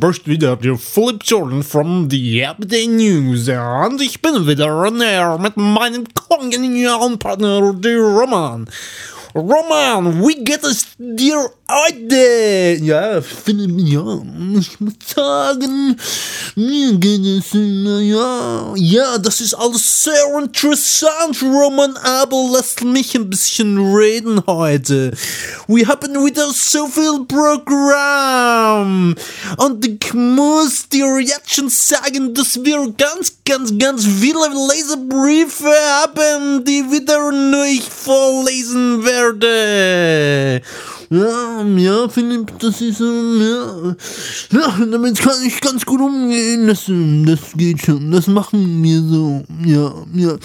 spricht wieder der Flip Jordan from the Everyday News und ich bin wieder on air mit meinem kongenialen Partner, der Roman. Roman, wie geht es dir heute? Ja, finde, ja, ich muss sagen, mir geht es, ja, ja, das ist alles sehr interessant, Roman, aber lasst mich ein bisschen reden heute. Wir haben wieder so viel Programm und ich muss dir jetzt schon sagen, dass wir ganz, ganz, ganz viele Leserbriefe haben, die wieder ich vorlesen werde. Ja, ja, Philipp, das ist, ähm, ja, ja, damit kann ich ganz gut umgehen, das, ähm, das geht schon, das machen wir so, ja, ja.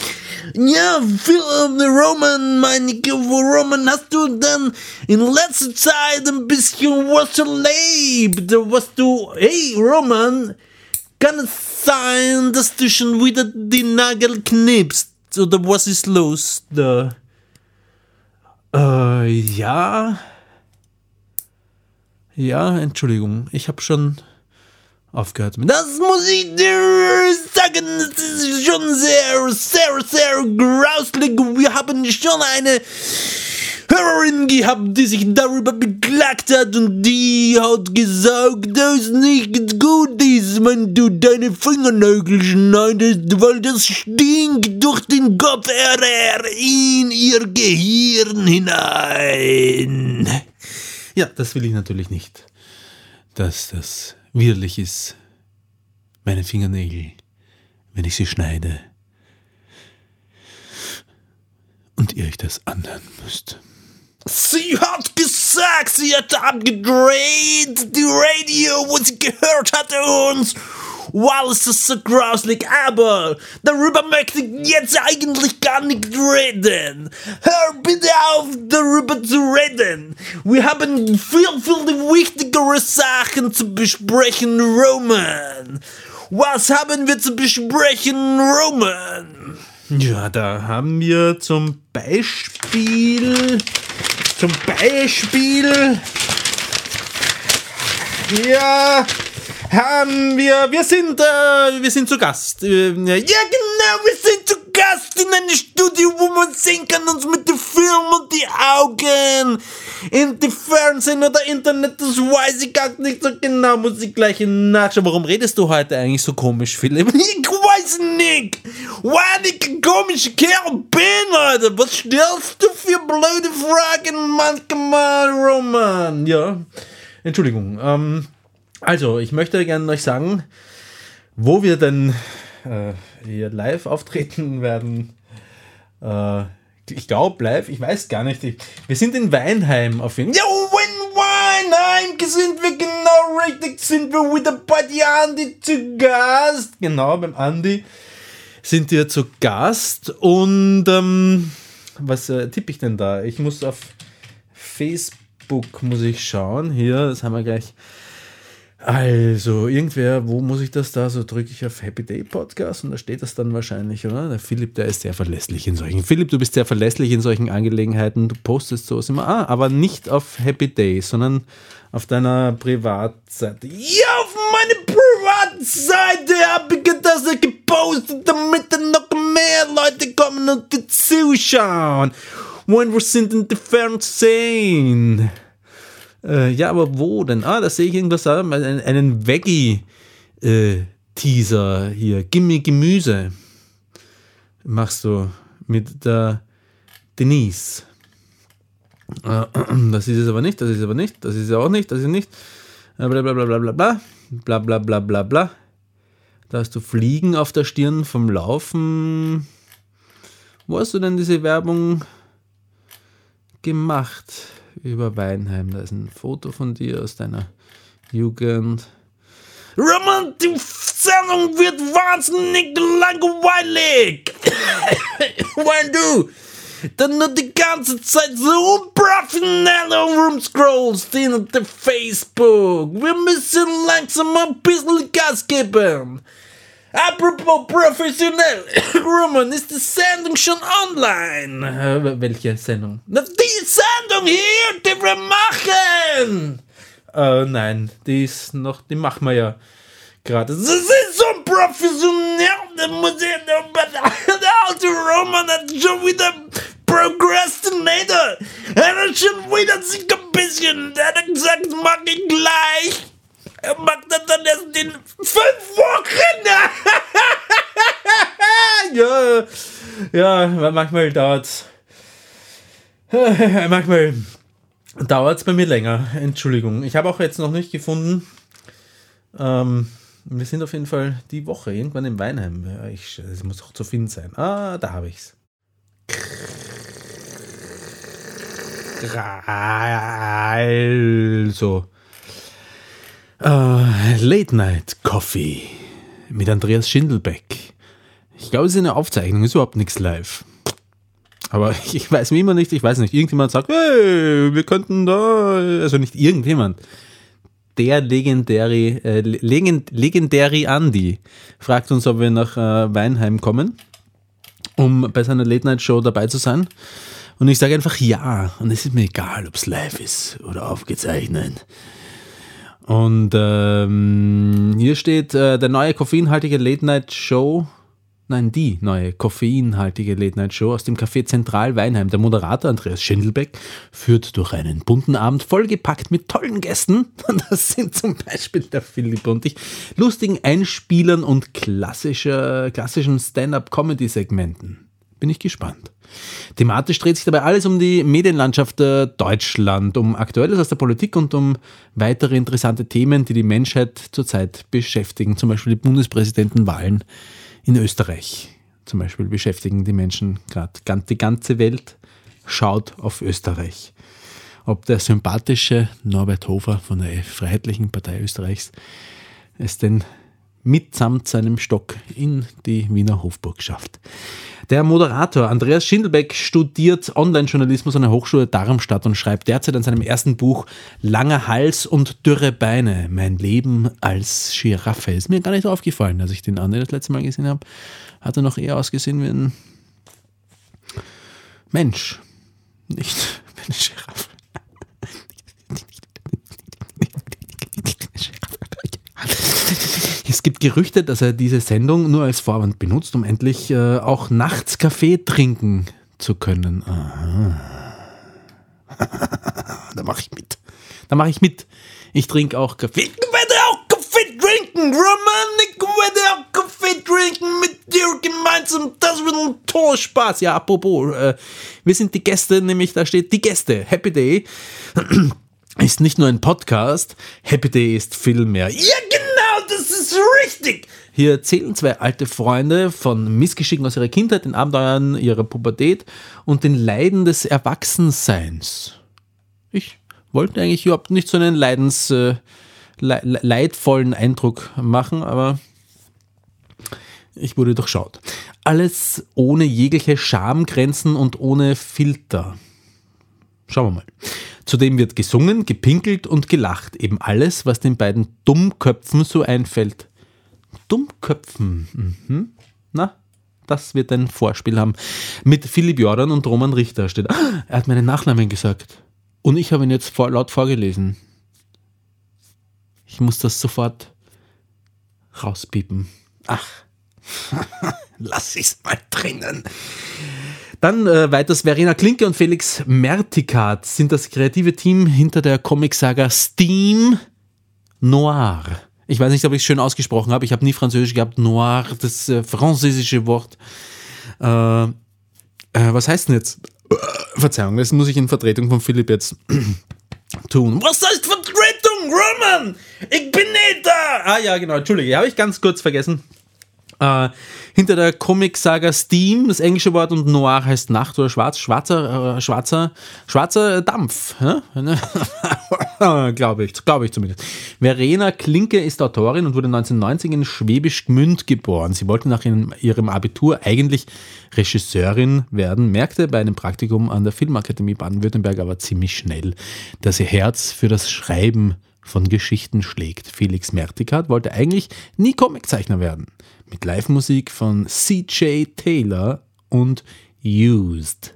Ja, Philipp, Roman, meine ich, wo Roman, hast du denn in letzter Zeit ein bisschen was erlebt, was du, hey, Roman, kann es sein, dass du schon wieder die Nagel knippst, oder was ist los da? Äh, ja. Ja, Entschuldigung, ich habe schon aufgehört. Das muss ich dir sagen, das ist schon sehr, sehr, sehr grauslig. Wir haben schon eine Hörerin gehabt, die sich darüber beklagt hat und die hat gesagt, dass es nicht gut ist, wenn du deine Fingernägel schneidest, weil das stinkt durch den Kopf in ihr Gehirn hinein. Ja, das will ich natürlich nicht. Dass das widerlich ist, meine Fingernägel, wenn ich sie schneide. Und ihr euch das anhören müsst. Sie hat gesagt, sie hat abgedreht, die Radio, wo sie gehört hatte uns. Wow, ist so grauslig, aber darüber möchte ich jetzt eigentlich gar nicht reden. Hör bitte auf, darüber zu reden. Wir haben viel, viel wichtigere Sachen zu besprechen, Roman. Was haben wir zu besprechen, Roman? Ja, da haben wir zum Beispiel, zum Beispiel, ja, haben wir, wir sind, äh, wir sind zu Gast. Äh, ja, genau, wir sind zu Gast in einem Studio, wo man sehen kann, uns mit dem Film und die Augen. In die Fernsehen oder Internet, das weiß ich gar nicht so genau, muss ich gleich nachschauen. Warum redest du heute eigentlich so komisch, Philipp? Ich weiß nicht, weil ich ein komischer Kerl bin, Alter. Was stellst du für blöde Fragen manchmal, Roman? Ja, Entschuldigung, ähm, also, ich möchte gerne euch sagen, wo wir denn äh, hier live auftreten werden. Äh, ich glaube live, ich weiß gar nicht. Ich, wir sind in Weinheim auf jeden Fall. Ja, in Weinheim sind wir genau richtig, sind wir wieder bei die Andi zu Gast. Genau, beim Andi sind wir zu Gast und ähm, was äh, tippe ich denn da? Ich muss auf Facebook muss ich schauen. Hier, das haben wir gleich. Also, irgendwer, wo muss ich das da? So drücke ich auf Happy Day Podcast und da steht das dann wahrscheinlich, oder? Der Philipp, der ist sehr verlässlich in solchen. Philipp, du bist sehr verlässlich in solchen Angelegenheiten. Du postest sowas immer. Ah, aber nicht auf Happy Day, sondern auf deiner Privatseite. Ja, auf meine Privatseite habe ich das gepostet, damit dann noch mehr Leute kommen und zuschauen. When wir sind in die Fernsehen. Äh, ja, aber wo denn? Ah, das sehe ich irgendwas da. Einen, einen Veggie-Teaser äh, hier. Gimme Gemüse. Machst du mit der Denise. Das ist es aber nicht, das ist es aber nicht, das ist es auch nicht, das ist es nicht. Blablabla. Blablabla. Blablabla. Bla, bla, bla, da hast du Fliegen auf der Stirn vom Laufen. Wo hast du denn diese Werbung gemacht? Über Weinheim? Da ist ein Foto von dir aus deiner Jugend. Roman, die Sendung wird wahnsinnig langweilig. Wenn du dann nur die ganze Zeit so unprofessionell rumscrollst hinter Facebook. Wir müssen langsam ein bisschen Gas geben. Apropos professionell, Roman, ist die Sendung schon online? Äh, welche Sendung? Die Sendung hier, die wir machen! Äh, nein, die ist noch, die machen wir ja gerade. Das ist so professionell, da muss ich, der alte Roman hat schon wieder Procrastinator. Er hat schon wieder sich ein bisschen, er hat gesagt, mach ich gleich. Er macht das dann erst in fünf Wochen. ja, ja, manchmal dauert's. Manchmal dauert es bei mir länger. Entschuldigung. Ich habe auch jetzt noch nicht gefunden. Ähm, wir sind auf jeden Fall die Woche irgendwann im Weinheim. Es muss auch zu finden sein. Ah, da habe ich es. Also. Uh, Late Night Coffee mit Andreas Schindelbeck. Ich glaube, es ist eine Aufzeichnung, ist überhaupt nichts live. Aber ich weiß wie immer nicht, ich weiß nicht, irgendjemand sagt, hey, wir könnten da, also nicht irgendjemand, der legendäre, äh, legend, legendäre Andy fragt uns, ob wir nach äh, Weinheim kommen, um bei seiner Late-Night-Show dabei zu sein. Und ich sage einfach ja. Und es ist mir egal, ob es live ist oder aufgezeichnet. Und ähm, hier steht äh, der neue koffeinhaltige Late-Night-Show Nein, die neue koffeinhaltige Late-Night-Show aus dem Café Zentral Weinheim. Der Moderator Andreas Schindelbeck führt durch einen bunten Abend vollgepackt mit tollen Gästen. Das sind zum Beispiel der Philipp und ich. Lustigen Einspielern und klassischer, klassischen Stand-up-Comedy-Segmenten. Bin ich gespannt. Thematisch dreht sich dabei alles um die Medienlandschaft Deutschland, um Aktuelles aus der Politik und um weitere interessante Themen, die die Menschheit zurzeit beschäftigen, zum Beispiel die Bundespräsidentenwahlen in Österreich zum Beispiel beschäftigen die Menschen gerade. Die ganze Welt schaut auf Österreich. Ob der sympathische Norbert Hofer von der Freiheitlichen Partei Österreichs es denn mitsamt seinem Stock in die Wiener Hofburg schafft. Der Moderator Andreas Schindelbeck studiert Online-Journalismus an der Hochschule Darmstadt und schreibt derzeit an seinem ersten Buch Langer Hals und dürre Beine. Mein Leben als Giraffe. Ist mir gar nicht aufgefallen, als ich den André das letzte Mal gesehen habe. Hat er noch eher ausgesehen wie ein Mensch. Nicht wie eine Giraffe. Es gibt Gerüchte, dass er diese Sendung nur als Vorwand benutzt, um endlich äh, auch nachts Kaffee trinken zu können. da mache ich mit. Da mache ich mit. Ich trinke auch Kaffee. Ich werde auch Kaffee trinken, Roman. Ich werde auch Kaffee trinken mit dir gemeinsam. Das wird ein toller Spaß. Ja, apropos, äh, wir sind die Gäste, nämlich da steht die Gäste. Happy Day ist nicht nur ein Podcast. Happy Day ist viel mehr. Ja, genau das ist richtig. Hier erzählen zwei alte Freunde von Missgeschicken aus ihrer Kindheit, den Abenteuern ihrer Pubertät und den Leiden des Erwachsenseins. Ich wollte eigentlich überhaupt nicht so einen leidens, äh, le leidvollen Eindruck machen, aber ich wurde durchschaut. Alles ohne jegliche Schamgrenzen und ohne Filter. Schauen wir mal. Zudem wird gesungen, gepinkelt und gelacht. Eben alles, was den beiden Dummköpfen so einfällt. Dummköpfen. Mhm. Na, das wird ein Vorspiel haben. Mit Philipp Jordan und Roman Richter steht. Ah, er hat meinen Nachnamen gesagt. Und ich habe ihn jetzt vor, laut vorgelesen. Ich muss das sofort rauspiepen. Ach, lass ich's mal drinnen. Dann äh, weiters Verena Klinke und Felix Mertikat sind das kreative Team hinter der Comicsaga Steam Noir. Ich weiß nicht, ob ich es schön ausgesprochen habe. Ich habe nie Französisch gehabt. Noir, das äh, französische Wort. Äh, äh was heißt denn jetzt? Verzeihung, das muss ich in Vertretung von Philipp jetzt tun. Was heißt Vertretung, Roman? Ich bin nicht da! Ah ja, genau, Entschuldige, habe ich ganz kurz vergessen. Äh, hinter der Comic-Saga Steam, das englische Wort und Noir heißt Nacht oder Schwarz, schwarzer, äh, schwarzer, schwarzer Dampf. Ja? glaube ich, glaube ich zumindest. Verena Klinke ist Autorin und wurde 1990 in Schwäbisch Gmünd geboren. Sie wollte nach ihrem, Abitur eigentlich Regisseurin werden, merkte bei einem Praktikum an der Filmakademie Baden-Württemberg aber ziemlich schnell, dass ihr Herz für das Schreiben von Geschichten schlägt. Felix Mertikat wollte eigentlich nie Comiczeichner werden mit Live-Musik von CJ Taylor und Used.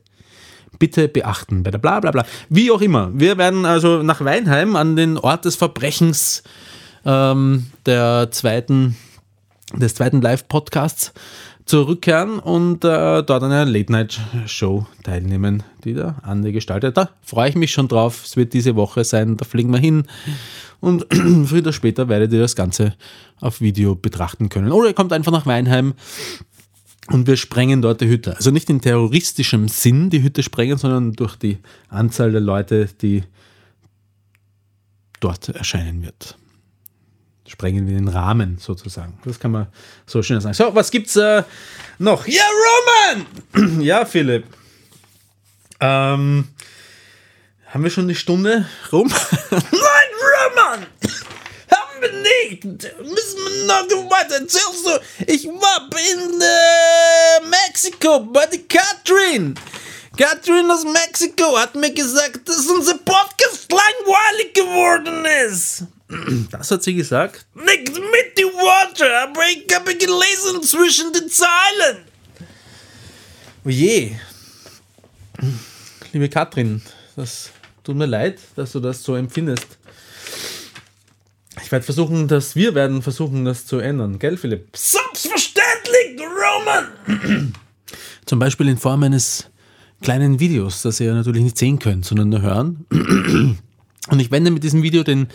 Bitte beachten bei der bla bla bla. Wie auch immer, wir werden also nach Weinheim an den Ort des Verbrechens ähm, der zweiten, des zweiten Live-Podcasts zurückkehren und äh, dort an einer Late-Night-Show teilnehmen, die der Andi gestaltet. Da freue ich mich schon drauf. Es wird diese Woche sein, da fliegen wir hin. Und früher oder später werdet ihr das Ganze auf Video betrachten können. Oder ihr kommt einfach nach Weinheim und wir sprengen dort die Hütte. Also nicht in terroristischem Sinn die Hütte sprengen, sondern durch die Anzahl der Leute, die dort erscheinen wird. Sprengen wir den Rahmen sozusagen. Das kann man so schön sagen. So, was gibt's äh, noch? Ja, Roman! ja, Philipp. Ähm, haben wir schon eine Stunde rum? Nein, Roman! Haben wir nicht! Müssen wir noch weiter erzählst? Ich war in äh, Mexiko bei der Katrin. Katrin aus Mexiko hat mir gesagt, dass unser Podcast langweilig geworden ist. Das hat sie gesagt. Nicht mit die Worte, aber ich habe gelesen zwischen den Zeilen. Oje. Liebe Katrin, das Tut mir leid, dass du das so empfindest. Ich werde versuchen, dass wir werden versuchen, das zu ändern. Gell, Philipp? Selbstverständlich, Roman! Zum Beispiel in Form eines kleinen Videos, das ihr natürlich nicht sehen könnt, sondern nur hören. Und ich wende mit diesem Video den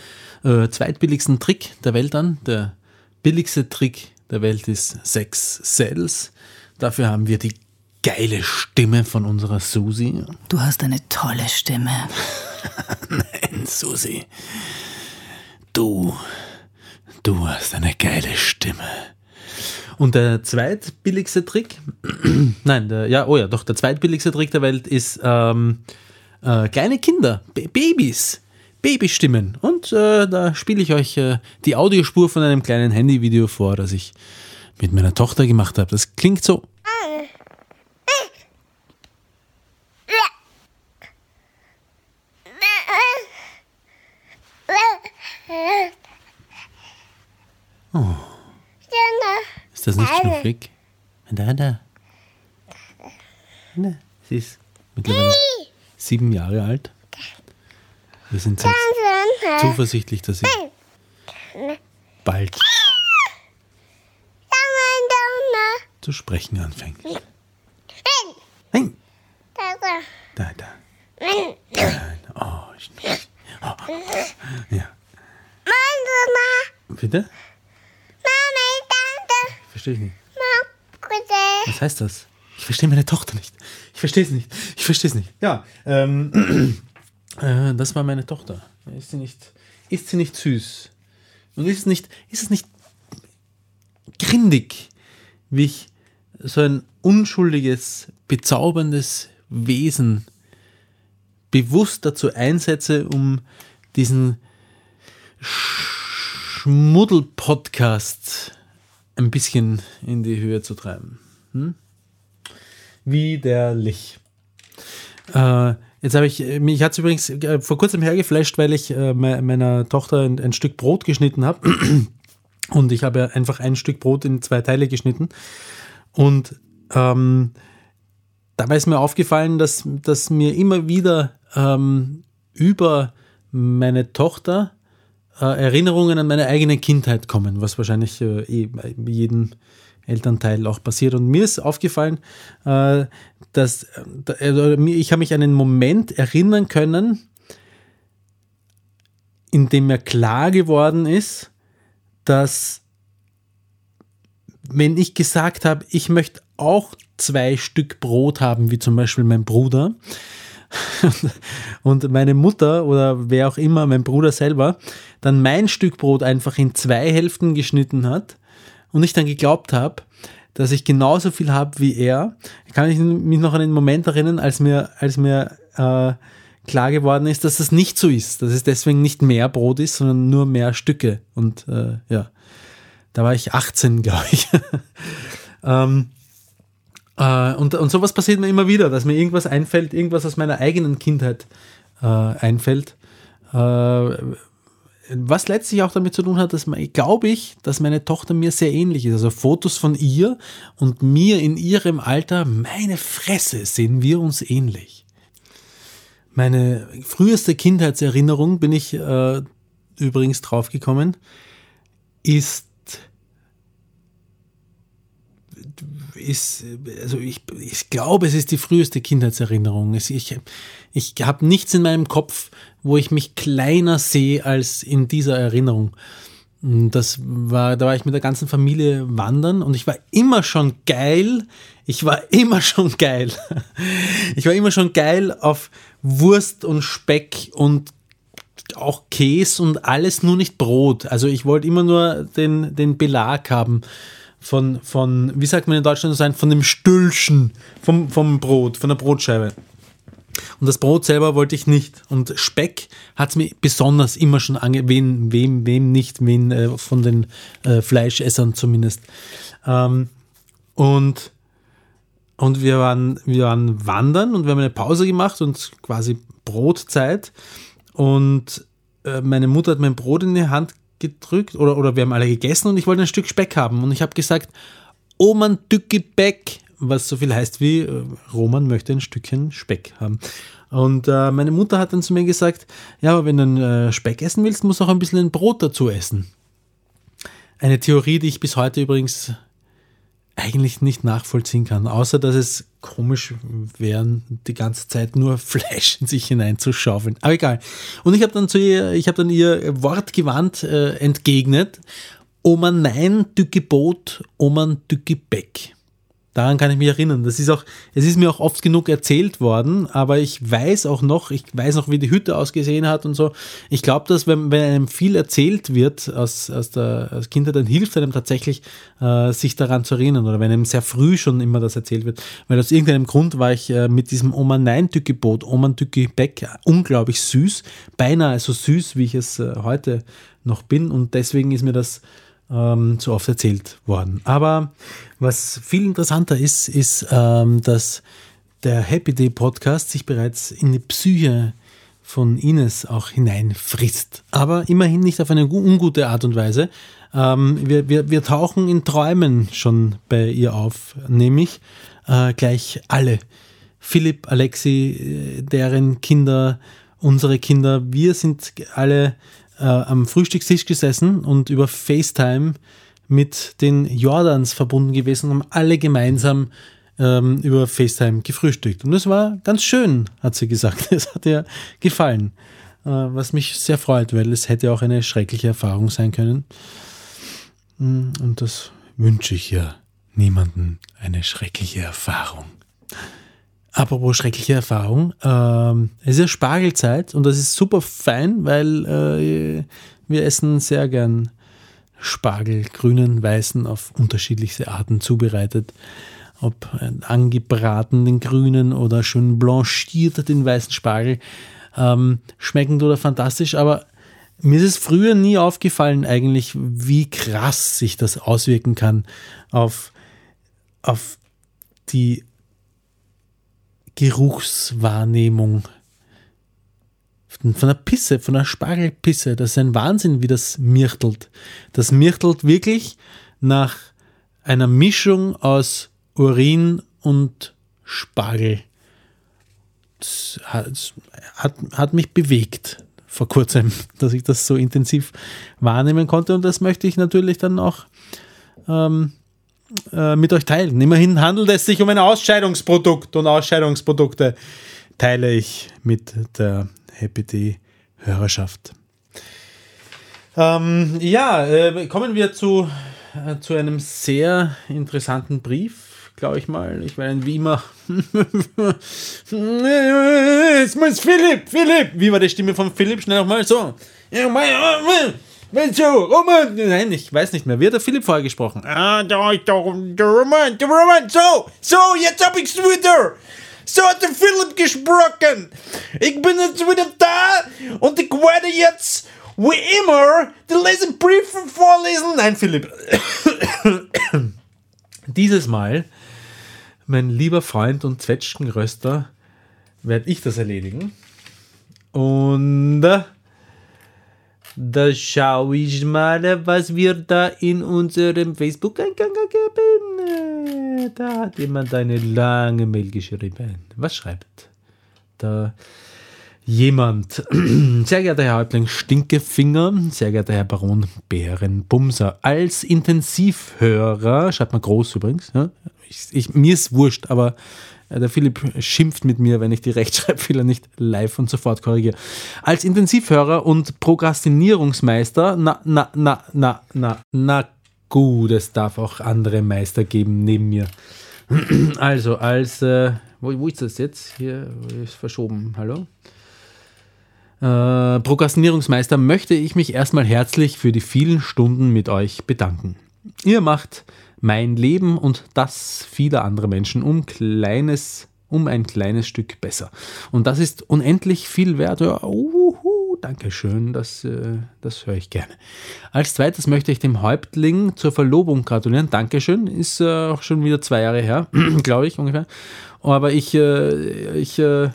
äh, zweitbilligsten Trick der Welt an. Der billigste Trick der Welt ist Sex Cells. Dafür haben wir die geile Stimme von unserer Susi. Du hast eine tolle Stimme. Nein, Susi. Du, du hast eine geile Stimme. Und der zweitbilligste Trick, nein, der, ja, oh ja, doch, der zweitbilligste Trick der Welt ist ähm, äh, kleine Kinder, B Babys, Babystimmen. Und äh, da spiele ich euch äh, die Audiospur von einem kleinen Handyvideo vor, das ich mit meiner Tochter gemacht habe. Das klingt so. Oh. Ist das nicht? Da, da. da. Sie ist mittlerweile sieben Jahre alt. Wir sind jetzt zuversichtlich, dass sie bald zu sprechen anfängt. Nein. Da, da. Oh, ich, oh. Ja. Bitte? Verstehe ich nicht. Was heißt das? Ich verstehe meine Tochter nicht. Ich verstehe es nicht. Ich verstehe es nicht. Ja, ähm, äh, das war meine Tochter. Ist sie nicht, ist sie nicht süß? Und ist es nicht, ist es nicht grindig, wie ich so ein unschuldiges, bezauberndes Wesen bewusst dazu einsetze, um diesen Schmuddel-Podcast ein bisschen in die Höhe zu treiben. Hm? Widerlich. Äh, jetzt habe ich, mich hat es übrigens äh, vor kurzem hergeflasht, weil ich äh, meiner Tochter ein, ein, Stück Brot geschnitten habe. Und ich habe einfach ein Stück Brot in zwei Teile geschnitten. Und ähm, dabei ist mir aufgefallen, dass, dass mir immer wieder ähm, über meine Tochter äh, Erinnerungen an meine eigene Kindheit kommen, was wahrscheinlich äh, eh bei jedem Elternteil auch passiert. Und mir ist aufgefallen, äh, dass äh, ich habe mich an einen Moment erinnern können, in dem mir klar geworden ist, dass wenn ich gesagt habe, ich möchte auch zwei Stück Brot haben, wie zum Beispiel mein Bruder, und meine Mutter oder wer auch immer, mein Bruder selber, dann mein Stück Brot einfach in zwei Hälften geschnitten hat und ich dann geglaubt habe, dass ich genauso viel habe wie er, kann ich mich noch an den Moment erinnern, als mir, als mir äh, klar geworden ist, dass das nicht so ist, dass es deswegen nicht mehr Brot ist, sondern nur mehr Stücke. Und äh, ja, da war ich 18, glaube ich. ähm, äh, und, und sowas passiert mir immer wieder, dass mir irgendwas einfällt, irgendwas aus meiner eigenen Kindheit äh, einfällt. Äh, was letztlich auch damit zu tun hat, dass glaube ich, dass meine Tochter mir sehr ähnlich ist. Also Fotos von ihr und mir in ihrem Alter, meine Fresse, sehen wir uns ähnlich. Meine früheste Kindheitserinnerung, bin ich äh, übrigens draufgekommen, ist ist, also ich, ich glaube, es ist die früheste Kindheitserinnerung. Ich, ich, ich habe nichts in meinem Kopf, wo ich mich kleiner sehe als in dieser Erinnerung. Das war, da war ich mit der ganzen Familie wandern und ich war immer schon geil. Ich war immer schon geil. Ich war immer schon geil auf Wurst und Speck und auch Käse und alles, nur nicht Brot. Also ich wollte immer nur den, den Belag haben von, von, wie sagt man in Deutschland sein, von dem Stüllchen vom, vom Brot, von der Brotscheibe. Und das Brot selber wollte ich nicht. Und Speck hat es mir besonders immer schon ange... Wem, wem, wem nicht, wen äh, von den äh, Fleischessern zumindest. Ähm, und und wir waren, wir waren wandern und wir haben eine Pause gemacht und quasi Brotzeit. Und äh, meine Mutter hat mein Brot in die Hand gedrückt oder, oder wir haben alle gegessen und ich wollte ein Stück Speck haben. Und ich habe gesagt, Oman Tücke Beck, was so viel heißt wie äh, Roman möchte ein Stückchen Speck haben. Und äh, meine Mutter hat dann zu mir gesagt, ja, aber wenn du einen äh, Speck essen willst, musst du auch ein bisschen ein Brot dazu essen. Eine Theorie, die ich bis heute übrigens eigentlich nicht nachvollziehen kann, außer dass es komisch wäre, die ganze Zeit nur Fleisch in sich hineinzuschaufeln. Aber egal. Und ich habe dann zu ihr, ich habe dann ihr wortgewandt äh, entgegnet, Oma nein, du Gebot, Oma du Gebäck. Daran kann ich mich erinnern. Das ist auch, es ist mir auch oft genug erzählt worden, aber ich weiß auch noch, ich weiß noch, wie die Hütte ausgesehen hat und so. Ich glaube, dass wenn, wenn einem viel erzählt wird aus, aus der aus Kindheit, dann hilft einem tatsächlich, äh, sich daran zu erinnern oder wenn einem sehr früh schon immer das erzählt wird. Weil aus irgendeinem Grund war ich äh, mit diesem Oma Nein Tückeboot, Oma Tücki Beck, unglaublich süß, beinahe so süß, wie ich es äh, heute noch bin und deswegen ist mir das ähm, so oft erzählt worden. Aber was viel interessanter ist, ist, ähm, dass der Happy Day Podcast sich bereits in die Psyche von Ines auch hineinfrisst. Aber immerhin nicht auf eine ungute Art und Weise. Ähm, wir, wir, wir tauchen in Träumen schon bei ihr auf, nämlich äh, gleich alle. Philipp, Alexi, äh, deren Kinder, unsere Kinder, wir sind alle äh, am Frühstückstisch gesessen und über FaceTime mit den Jordans verbunden gewesen und haben alle gemeinsam ähm, über FaceTime gefrühstückt. Und das war ganz schön, hat sie gesagt. Es hat ihr gefallen. Äh, was mich sehr freut, weil es hätte auch eine schreckliche Erfahrung sein können. Mm, und das wünsche ich ja niemandem eine schreckliche Erfahrung. Apropos schreckliche Erfahrung, ähm, es ist ja Spargelzeit und das ist super fein, weil äh, wir essen sehr gern Spargel, grünen, weißen, auf unterschiedlichste Arten zubereitet. Ob angebraten den grünen oder schön blanchiert den weißen Spargel. Ähm, schmeckend oder fantastisch, aber mir ist es früher nie aufgefallen eigentlich, wie krass sich das auswirken kann auf, auf die Geruchswahrnehmung. Von der Pisse, von der Spargelpisse. Das ist ein Wahnsinn, wie das mirtelt. Das mirtelt wirklich nach einer Mischung aus Urin und Spargel. Das hat, hat, hat mich bewegt vor kurzem, dass ich das so intensiv wahrnehmen konnte. Und das möchte ich natürlich dann auch ähm, äh, mit euch teilen. Immerhin handelt es sich um ein Ausscheidungsprodukt und Ausscheidungsprodukte teile ich mit der Happy Hörerschaft. Ähm, ja, äh, kommen wir zu, äh, zu einem sehr interessanten Brief, glaube ich mal. Ich meine, wie immer. Jetzt muss Philipp, Philipp. Wie war die Stimme von Philipp? Schnell nochmal so. Mein, mein, so, Roman. Nein, ich weiß nicht mehr. Wie hat der Philipp vorher gesprochen? Ah, da ist der, der Roman, der Roman. So, so, jetzt hab ich's wieder. So hat der Philipp gesprochen. Ich bin jetzt wieder da und ich werde jetzt wie immer die Lesebriefe vorlesen. Nein, Philipp. Dieses Mal, mein lieber Freund und Zwetschgenröster, werde ich das erledigen. Und äh, da schaue ich mal, was wir da in unserem Facebook-Eingang geben. Da hat jemand eine lange Mail geschrieben. Was schreibt? Da jemand. Sehr geehrter Herr Häuptling Stinkefinger, sehr geehrter Herr Baron Bärenbumser, als Intensivhörer, schreibt man groß übrigens, ja, ich, ich, mir ist wurscht, aber der Philipp schimpft mit mir, wenn ich die Rechtschreibfehler nicht live und sofort korrigiere. Als Intensivhörer und Prokrastinierungsmeister, na, na, na, na, na, na, gut, es darf auch andere Meister geben neben mir. Also, als, äh, wo, wo ist das jetzt? Hier ist verschoben, hallo? Äh, Prokrastinierungsmeister möchte ich mich erstmal herzlich für die vielen Stunden mit euch bedanken. Ihr macht mein Leben und das vieler anderer Menschen um kleines, um ein kleines Stück besser. Und das ist unendlich viel wert. Ja, uhu, Dankeschön, das, äh, das höre ich gerne. Als zweites möchte ich dem Häuptling zur Verlobung gratulieren. Dankeschön, ist äh, auch schon wieder zwei Jahre her, glaube ich ungefähr. Aber ich, äh, ich äh,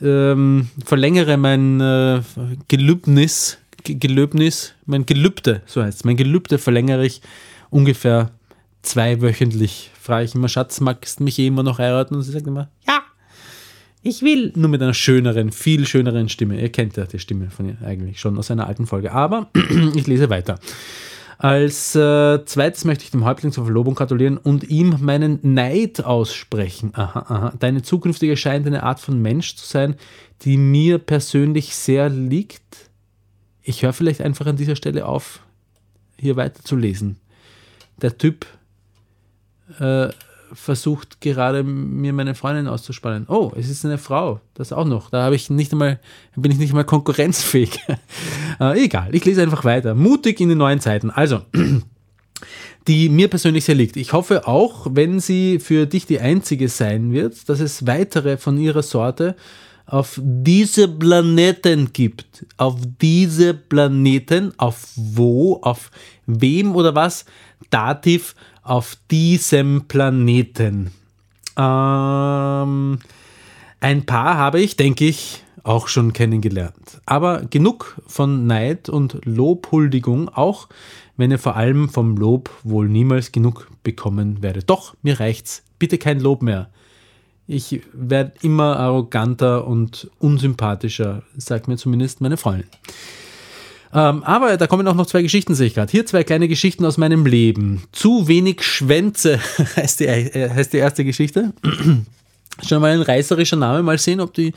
ähm, verlängere mein äh, Gelübnis, Gelöbnis, mein Gelübde, so heißt es, mein Gelübde verlängere ich ungefähr zweiwöchentlich. Frage ich immer, Schatz, magst du mich eh immer noch heiraten? Und sie sagt immer, ja, ich will. Nur mit einer schöneren, viel schöneren Stimme. Ihr kennt ja die Stimme von ihr eigentlich schon aus einer alten Folge. Aber ich lese weiter. Als äh, zweites möchte ich dem Häuptling zur Verlobung gratulieren und ihm meinen Neid aussprechen. Aha, aha. Deine zukünftige scheint eine Art von Mensch zu sein, die mir persönlich sehr liegt. Ich höre vielleicht einfach an dieser Stelle auf, hier weiter zu lesen. Der Typ äh, versucht gerade mir meine Freundin auszuspannen. Oh, es ist eine Frau, das auch noch. Da habe ich nicht einmal, bin ich nicht einmal konkurrenzfähig. äh, egal, ich lese einfach weiter. Mutig in den neuen Zeiten. Also, die mir persönlich sehr liegt. Ich hoffe auch, wenn sie für dich die einzige sein wird, dass es weitere von ihrer Sorte auf diese Planeten gibt. Auf diese Planeten, auf wo, auf wem oder was? Dativ auf diesem Planeten. Ähm, ein paar habe ich, denke ich, auch schon kennengelernt. Aber genug von Neid und Lobhuldigung, auch wenn ihr vor allem vom Lob wohl niemals genug bekommen werdet. Doch, mir reicht's. Bitte kein Lob mehr. Ich werde immer arroganter und unsympathischer, sagt mir zumindest meine Freundin. Ähm, aber da kommen auch noch zwei Geschichten, sehe ich gerade. Hier zwei kleine Geschichten aus meinem Leben. Zu wenig Schwänze heißt die, äh, heißt die erste Geschichte. Schon mal ein reißerischer Name, mal sehen, ob die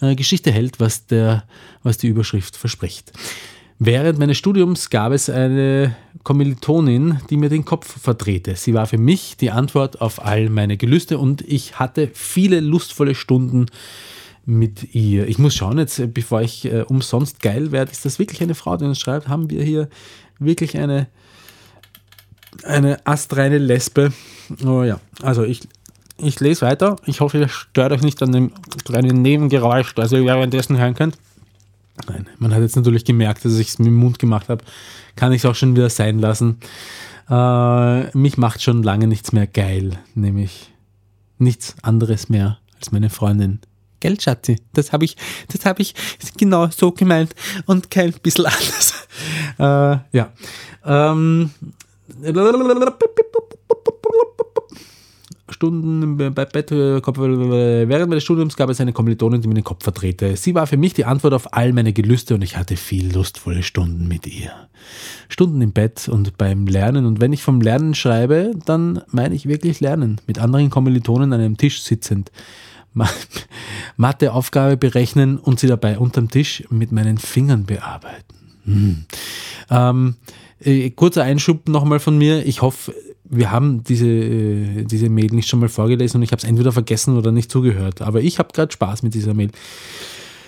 äh, Geschichte hält, was, der, was die Überschrift verspricht. Während meines Studiums gab es eine Kommilitonin, die mir den Kopf verdrehte. Sie war für mich die Antwort auf all meine Gelüste und ich hatte viele lustvolle Stunden mit ihr. Ich muss schauen jetzt, bevor ich äh, umsonst geil werde, ist das wirklich eine Frau, die uns schreibt? Haben wir hier wirklich eine, eine astreine Lesbe? Oh ja, also ich, ich lese weiter. Ich hoffe, ihr stört euch nicht an dem kleinen Nebengeräusch, das ihr währenddessen hören könnt. Nein, man hat jetzt natürlich gemerkt, dass ich es mit dem Mund gemacht habe. Kann ich es auch schon wieder sein lassen. Äh, mich macht schon lange nichts mehr geil, nämlich nichts anderes mehr als meine Freundin Gell, Schatzi? Das habe ich, das habe ich genau so gemeint und kein bisschen anders. Äh, ja. Ähm, Stunden bei Bett, während meines Studiums gab es eine Kommilitonin, die mir den Kopf verdrehte. Sie war für mich die Antwort auf all meine Gelüste und ich hatte viel lustvolle Stunden mit ihr. Stunden im Bett und beim Lernen. Und wenn ich vom Lernen schreibe, dann meine ich wirklich Lernen. Mit anderen Kommilitonen an einem Tisch sitzend. Matheaufgabe berechnen und sie dabei unterm Tisch mit meinen Fingern bearbeiten. Hm. Ähm, äh, kurzer Einschub nochmal von mir. Ich hoffe, wir haben diese, äh, diese Mail nicht schon mal vorgelesen und ich habe es entweder vergessen oder nicht zugehört. Aber ich habe gerade Spaß mit dieser Mail.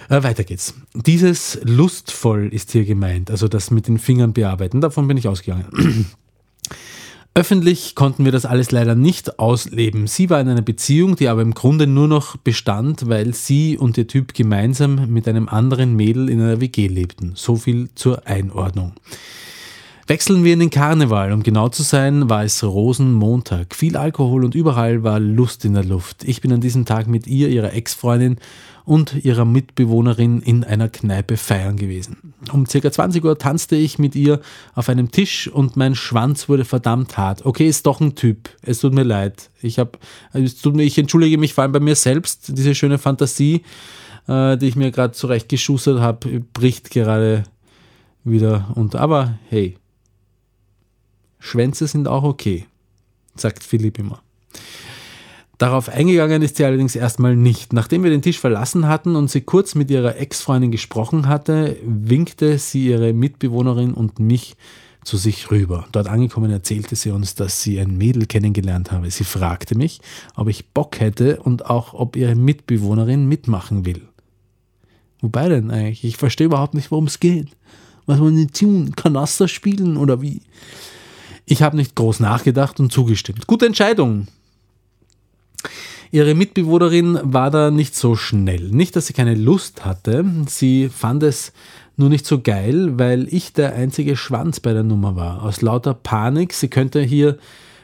Äh, weiter geht's. Dieses lustvoll ist hier gemeint, also das mit den Fingern bearbeiten. Davon bin ich ausgegangen. Öffentlich konnten wir das alles leider nicht ausleben. Sie war in einer Beziehung, die aber im Grunde nur noch bestand, weil sie und ihr Typ gemeinsam mit einem anderen Mädel in einer WG lebten. So viel zur Einordnung. Wechseln wir in den Karneval. Um genau zu sein, war es Rosenmontag. Viel Alkohol und überall war Lust in der Luft. Ich bin an diesem Tag mit ihr, ihrer Ex-Freundin und ihrer Mitbewohnerin in einer Kneipe feiern gewesen. Um circa 20 Uhr tanzte ich mit ihr auf einem Tisch und mein Schwanz wurde verdammt hart. Okay, ist doch ein Typ. Es tut mir leid. Ich habe, ich entschuldige mich vor allem bei mir selbst. Diese schöne Fantasie, äh, die ich mir gerade zurechtgeschustert habe, bricht gerade wieder unter. Aber hey, Schwänze sind auch okay, sagt Philipp immer. Darauf eingegangen ist sie allerdings erstmal nicht. Nachdem wir den Tisch verlassen hatten und sie kurz mit ihrer Ex-Freundin gesprochen hatte, winkte sie ihre Mitbewohnerin und mich zu sich rüber. Dort angekommen erzählte sie uns, dass sie ein Mädel kennengelernt habe. Sie fragte mich, ob ich Bock hätte und auch, ob ihre Mitbewohnerin mitmachen will. Wobei denn eigentlich? Ich verstehe überhaupt nicht, worum es geht. Was wollen die tun? Kanaster spielen oder wie? Ich habe nicht groß nachgedacht und zugestimmt. Gute Entscheidung. Ihre Mitbewohnerin war da nicht so schnell. Nicht, dass sie keine Lust hatte, sie fand es nur nicht so geil, weil ich der einzige Schwanz bei der Nummer war. Aus lauter Panik, sie könnte hier,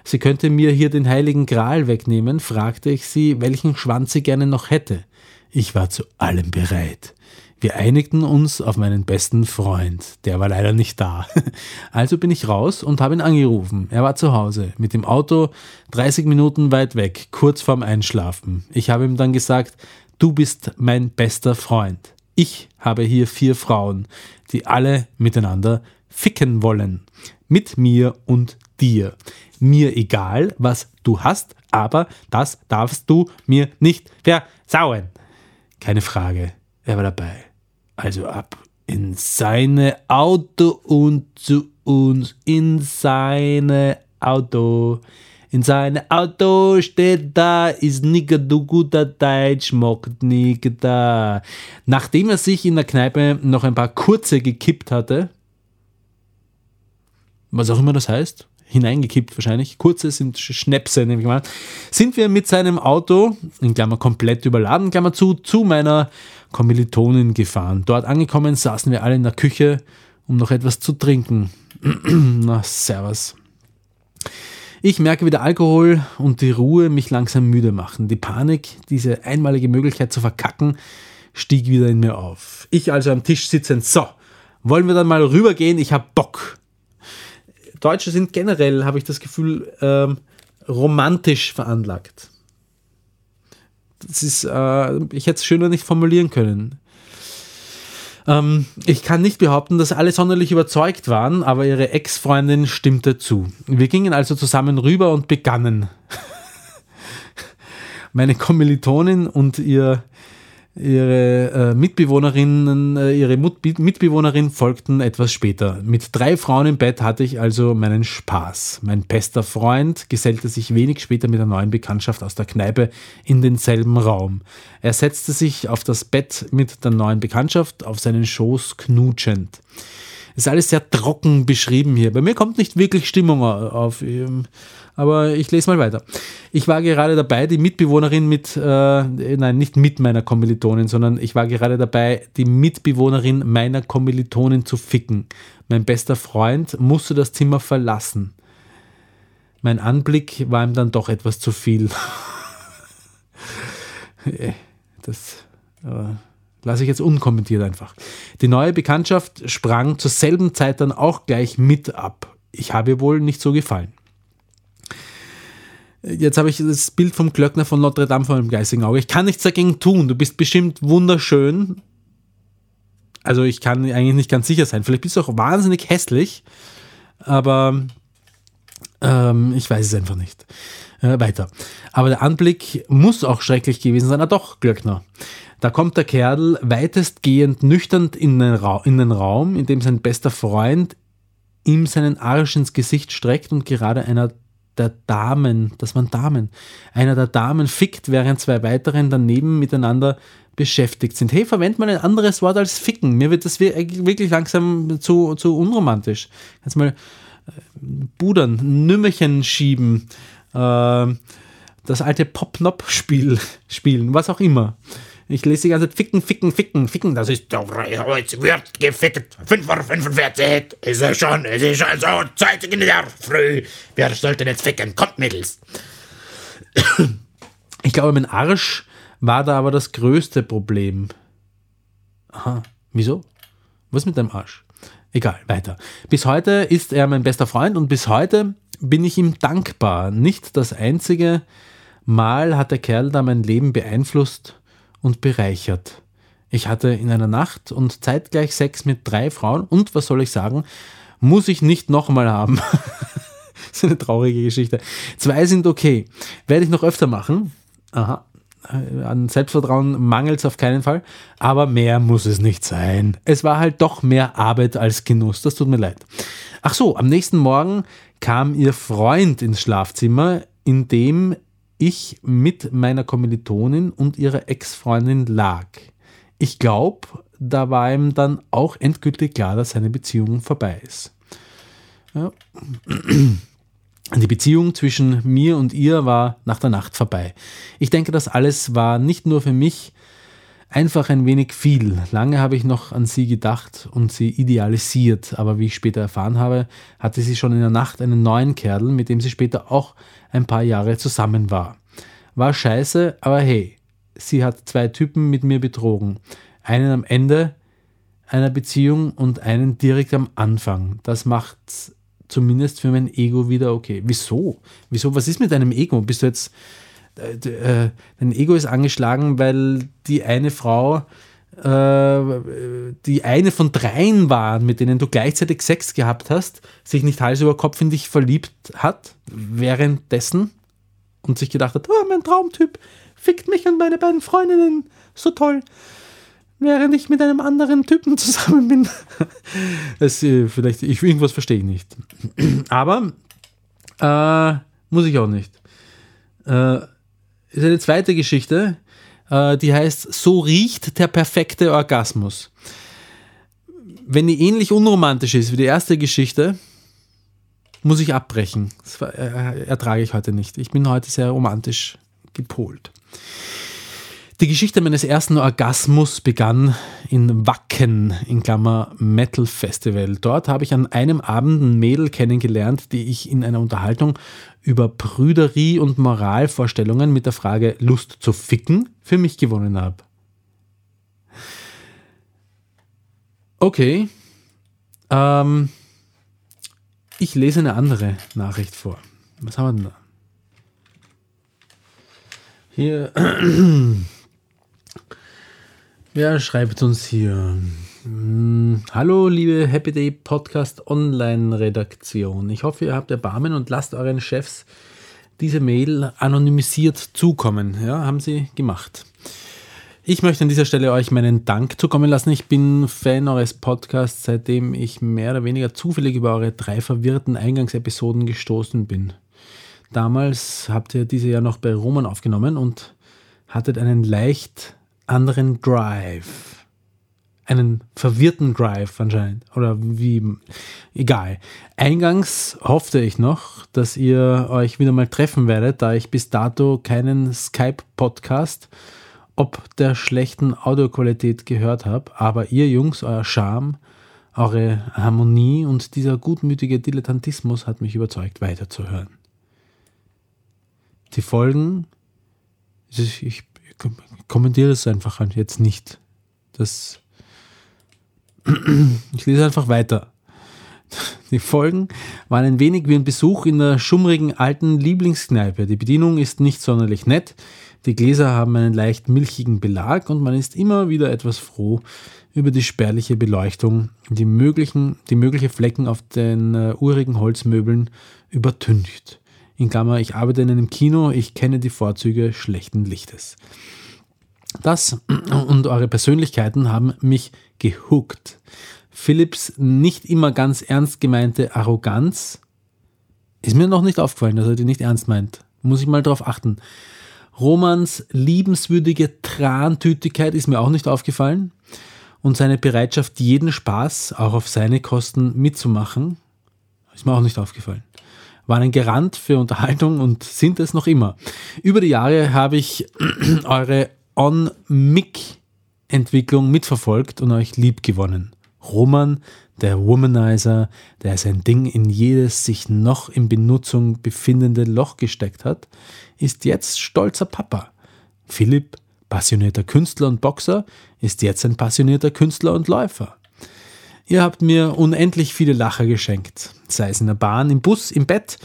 sie könnte mir hier den heiligen Gral wegnehmen, fragte ich sie, welchen Schwanz sie gerne noch hätte. Ich war zu allem bereit. Wir einigten uns auf meinen besten Freund. Der war leider nicht da. Also bin ich raus und habe ihn angerufen. Er war zu Hause, mit dem Auto 30 Minuten weit weg, kurz vorm Einschlafen. Ich habe ihm dann gesagt, du bist mein bester Freund. Ich habe hier vier Frauen, die alle miteinander ficken wollen. Mit mir und dir. Mir egal, was du hast, aber das darfst du mir nicht versauen. Keine Frage. Er war dabei. Also ab in seine Auto und zu uns in seine Auto. In seine Auto steht da, ist nigger du guter Deutsch, mockt nigger da. Nachdem er sich in der Kneipe noch ein paar kurze gekippt hatte, was auch immer das heißt, hineingekippt wahrscheinlich, kurze sind Schnäpse, nehme ich mal, sind wir mit seinem Auto, in Klammer komplett überladen, Klammer zu, zu meiner Kommilitonin gefahren. Dort angekommen saßen wir alle in der Küche, um noch etwas zu trinken. Na, servus. Ich merke, wie der Alkohol und die Ruhe mich langsam müde machen. Die Panik, diese einmalige Möglichkeit zu verkacken, stieg wieder in mir auf. Ich also am Tisch sitzend, so, wollen wir dann mal rübergehen? Ich hab Bock. Deutsche sind generell, habe ich das Gefühl, ähm, romantisch veranlagt. Das ist, äh, ich hätte es schöner nicht formulieren können. Ähm, ich kann nicht behaupten, dass alle sonderlich überzeugt waren, aber ihre Ex-Freundin stimmte zu. Wir gingen also zusammen rüber und begannen. Meine Kommilitonin und ihr Ihre äh, Mitbewohnerinnen, äh, ihre Mut Mitbewohnerin folgten etwas später. Mit drei Frauen im Bett hatte ich also meinen Spaß. Mein bester Freund gesellte sich wenig später mit einer neuen Bekanntschaft aus der Kneipe in denselben Raum. Er setzte sich auf das Bett mit der neuen Bekanntschaft auf seinen Schoß knutschend. Ist alles sehr trocken beschrieben hier. Bei mir kommt nicht wirklich Stimmung auf. Ähm, aber ich lese mal weiter. Ich war gerade dabei, die Mitbewohnerin mit, äh, nein, nicht mit meiner Kommilitonin, sondern ich war gerade dabei, die Mitbewohnerin meiner Kommilitonin zu ficken. Mein bester Freund musste das Zimmer verlassen. Mein Anblick war ihm dann doch etwas zu viel. das äh, lasse ich jetzt unkommentiert einfach. Die neue Bekanntschaft sprang zur selben Zeit dann auch gleich mit ab. Ich habe ihr wohl nicht so gefallen. Jetzt habe ich das Bild vom Glöckner von Notre Dame vor dem geistigen Auge. Ich kann nichts dagegen tun. Du bist bestimmt wunderschön. Also ich kann eigentlich nicht ganz sicher sein. Vielleicht bist du auch wahnsinnig hässlich. Aber ähm, ich weiß es einfach nicht. Äh, weiter. Aber der Anblick muss auch schrecklich gewesen sein. Ah doch, Glöckner. Da kommt der Kerl weitestgehend nüchtern in den, Ra in den Raum, in dem sein bester Freund ihm seinen Arsch ins Gesicht streckt und gerade einer der Damen, das waren Damen, einer der Damen fickt, während zwei weiteren daneben miteinander beschäftigt sind. Hey, verwend mal ein anderes Wort als ficken. Mir wird das wirklich langsam zu, zu unromantisch. Kannst mal äh, Budern, Nümmerchen schieben, äh, das alte Pop-Nop-Spiel spielen, was auch immer. Ich lese die ganze Zeit ficken, ficken, ficken, ficken. Das ist doch, jetzt wird gefickt. 5.45 Uhr ist es schon, es ist schon so Zeit in der Früh. Wir sollten jetzt ficken. Kommt, Mädels. Ich glaube, mein Arsch war da aber das größte Problem. Aha, wieso? Was mit deinem Arsch? Egal, weiter. Bis heute ist er mein bester Freund und bis heute bin ich ihm dankbar. Nicht das einzige Mal hat der Kerl da mein Leben beeinflusst und bereichert. Ich hatte in einer Nacht und zeitgleich Sex mit drei Frauen und was soll ich sagen, muss ich nicht nochmal haben. das ist eine traurige Geschichte. Zwei sind okay. Werde ich noch öfter machen. Aha. Äh, an Selbstvertrauen mangelt es auf keinen Fall. Aber mehr muss es nicht sein. Es war halt doch mehr Arbeit als Genuss. Das tut mir leid. Ach so, am nächsten Morgen kam ihr Freund ins Schlafzimmer, in dem ich mit meiner Kommilitonin und ihrer Ex-Freundin lag. Ich glaube, da war ihm dann auch endgültig klar, dass seine Beziehung vorbei ist. Ja. Die Beziehung zwischen mir und ihr war nach der Nacht vorbei. Ich denke, das alles war nicht nur für mich einfach ein wenig viel. Lange habe ich noch an sie gedacht und sie idealisiert, aber wie ich später erfahren habe, hatte sie schon in der Nacht einen neuen Kerl, mit dem sie später auch ein paar Jahre zusammen war. War scheiße, aber hey, sie hat zwei Typen mit mir betrogen. Einen am Ende einer Beziehung und einen direkt am Anfang. Das macht zumindest für mein Ego wieder okay. Wieso? Wieso? Was ist mit deinem Ego? Bist du jetzt äh, äh, dein Ego ist angeschlagen, weil die eine Frau, äh, die eine von dreien war, mit denen du gleichzeitig Sex gehabt hast, sich nicht Hals über Kopf in dich verliebt hat, währenddessen und sich gedacht hat, oh, mein Traumtyp fickt mich und meine beiden Freundinnen, so toll, während ich mit einem anderen Typen zusammen bin. das, äh, vielleicht, ich, irgendwas verstehe ich nicht. Aber äh, muss ich auch nicht. Äh, ist eine zweite Geschichte, äh, die heißt So riecht der perfekte Orgasmus. Wenn die ähnlich unromantisch ist wie die erste Geschichte, muss ich abbrechen. Das äh, ertrage ich heute nicht. Ich bin heute sehr romantisch gepolt. Die Geschichte meines ersten Orgasmus begann in Wacken, in Klammer Metal Festival. Dort habe ich an einem Abend ein Mädel kennengelernt, die ich in einer Unterhaltung über Prüderie und Moralvorstellungen mit der Frage Lust zu ficken für mich gewonnen habe. Okay. Ähm, ich lese eine andere Nachricht vor. Was haben wir denn da? Hier. Wer schreibt uns hier? Hm, hallo, liebe Happy Day Podcast Online Redaktion. Ich hoffe, ihr habt Erbarmen und lasst euren Chefs diese Mail anonymisiert zukommen. Ja, haben sie gemacht. Ich möchte an dieser Stelle euch meinen Dank zukommen lassen. Ich bin Fan eures Podcasts, seitdem ich mehr oder weniger zufällig über eure drei verwirrten Eingangsepisoden gestoßen bin. Damals habt ihr diese ja noch bei Roman aufgenommen und hattet einen leicht anderen Drive. Einen verwirrten Drive anscheinend. Oder wie, egal. Eingangs hoffte ich noch, dass ihr euch wieder mal treffen werdet, da ich bis dato keinen Skype-Podcast ob der schlechten Audioqualität gehört habe. Aber ihr Jungs, euer Charme, eure Harmonie und dieser gutmütige Dilettantismus hat mich überzeugt, weiterzuhören. Die Folgen, ich, ich kommentiere das einfach jetzt nicht. Das ich lese einfach weiter. Die Folgen waren ein wenig wie ein Besuch in der schummrigen alten Lieblingskneipe. Die Bedienung ist nicht sonderlich nett. Die Gläser haben einen leicht milchigen Belag und man ist immer wieder etwas froh über die spärliche Beleuchtung, die möglichen, die mögliche Flecken auf den uh, urigen Holzmöbeln übertüncht. In Klammer, ich arbeite in einem Kino, ich kenne die Vorzüge schlechten Lichtes. Das und eure Persönlichkeiten haben mich gehuckt. Philips nicht immer ganz ernst gemeinte Arroganz Ist mir noch nicht aufgefallen, dass er die nicht ernst meint. Muss ich mal drauf achten. Romans liebenswürdige Trantütigkeit ist mir auch nicht aufgefallen. Und seine Bereitschaft, jeden Spaß, auch auf seine Kosten, mitzumachen, ist mir auch nicht aufgefallen. Waren ein Garant für Unterhaltung und sind es noch immer. Über die Jahre habe ich eure On-Mic-Entwicklung mitverfolgt und euch lieb gewonnen. Roman, der Womanizer, der sein Ding in jedes sich noch in Benutzung befindende Loch gesteckt hat, ist jetzt stolzer Papa. Philipp, passionierter Künstler und Boxer, ist jetzt ein passionierter Künstler und Läufer. Ihr habt mir unendlich viele Lacher geschenkt, sei es in der Bahn, im Bus, im Bett,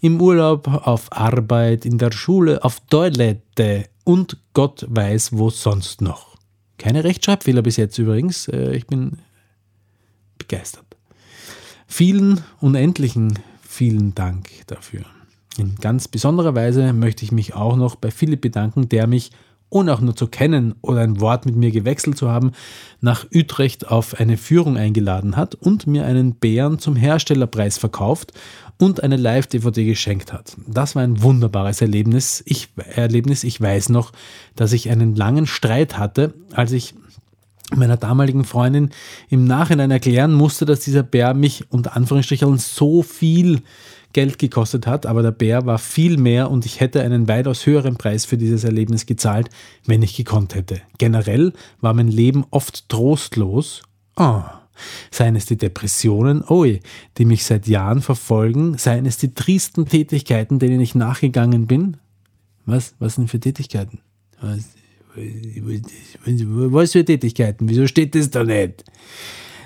im Urlaub, auf Arbeit, in der Schule, auf Toilette und Gott weiß wo sonst noch. Keine Rechtschreibfehler bis jetzt übrigens. Äh, ich bin begeistert. Vielen unendlichen vielen Dank dafür. In ganz besonderer Weise möchte ich mich auch noch bei Philipp bedanken, der mich, ohne auch nur zu kennen oder ein Wort mit mir gewechselt zu haben, nach Utrecht auf eine Führung eingeladen hat und mir einen Bären zum Herstellerpreis verkauft und eine Live-DVD geschenkt hat. Das war ein wunderbares Erlebnis. Ich, Erlebnis. Ich weiß noch, dass ich einen langen Streit hatte, als ich meiner damaligen Freundin im Nachhinein erklären musste, dass dieser Bär mich unter Anführungsstrichen so viel Geld gekostet hat, aber der Bär war viel mehr und ich hätte einen weitaus höheren Preis für dieses Erlebnis gezahlt, wenn ich gekonnt hätte. Generell war mein Leben oft trostlos. Oh. Seien es die Depressionen, oh, die mich seit Jahren verfolgen, seien es die tristen Tätigkeiten, denen ich nachgegangen bin. Was? Was denn für Tätigkeiten? Was? Was für Tätigkeiten? Wieso steht das da nicht?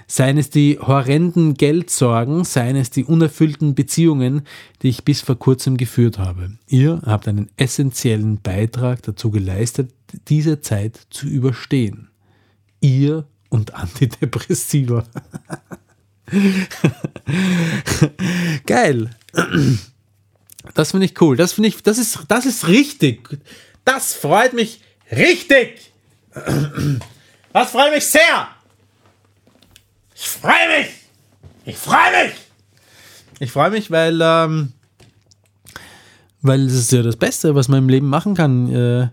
Seien es die horrenden Geldsorgen, seien es die unerfüllten Beziehungen, die ich bis vor kurzem geführt habe. Ihr habt einen essentiellen Beitrag dazu geleistet, diese Zeit zu überstehen. Ihr und Antidepressiva. Geil. Das finde ich cool. Das finde ich, das ist, das ist richtig. Das freut mich Richtig! Das freut mich sehr! Ich freue mich! Ich freue mich! Ich freue mich, weil, ähm, weil es ist ja das Beste, was man im Leben machen kann. Äh,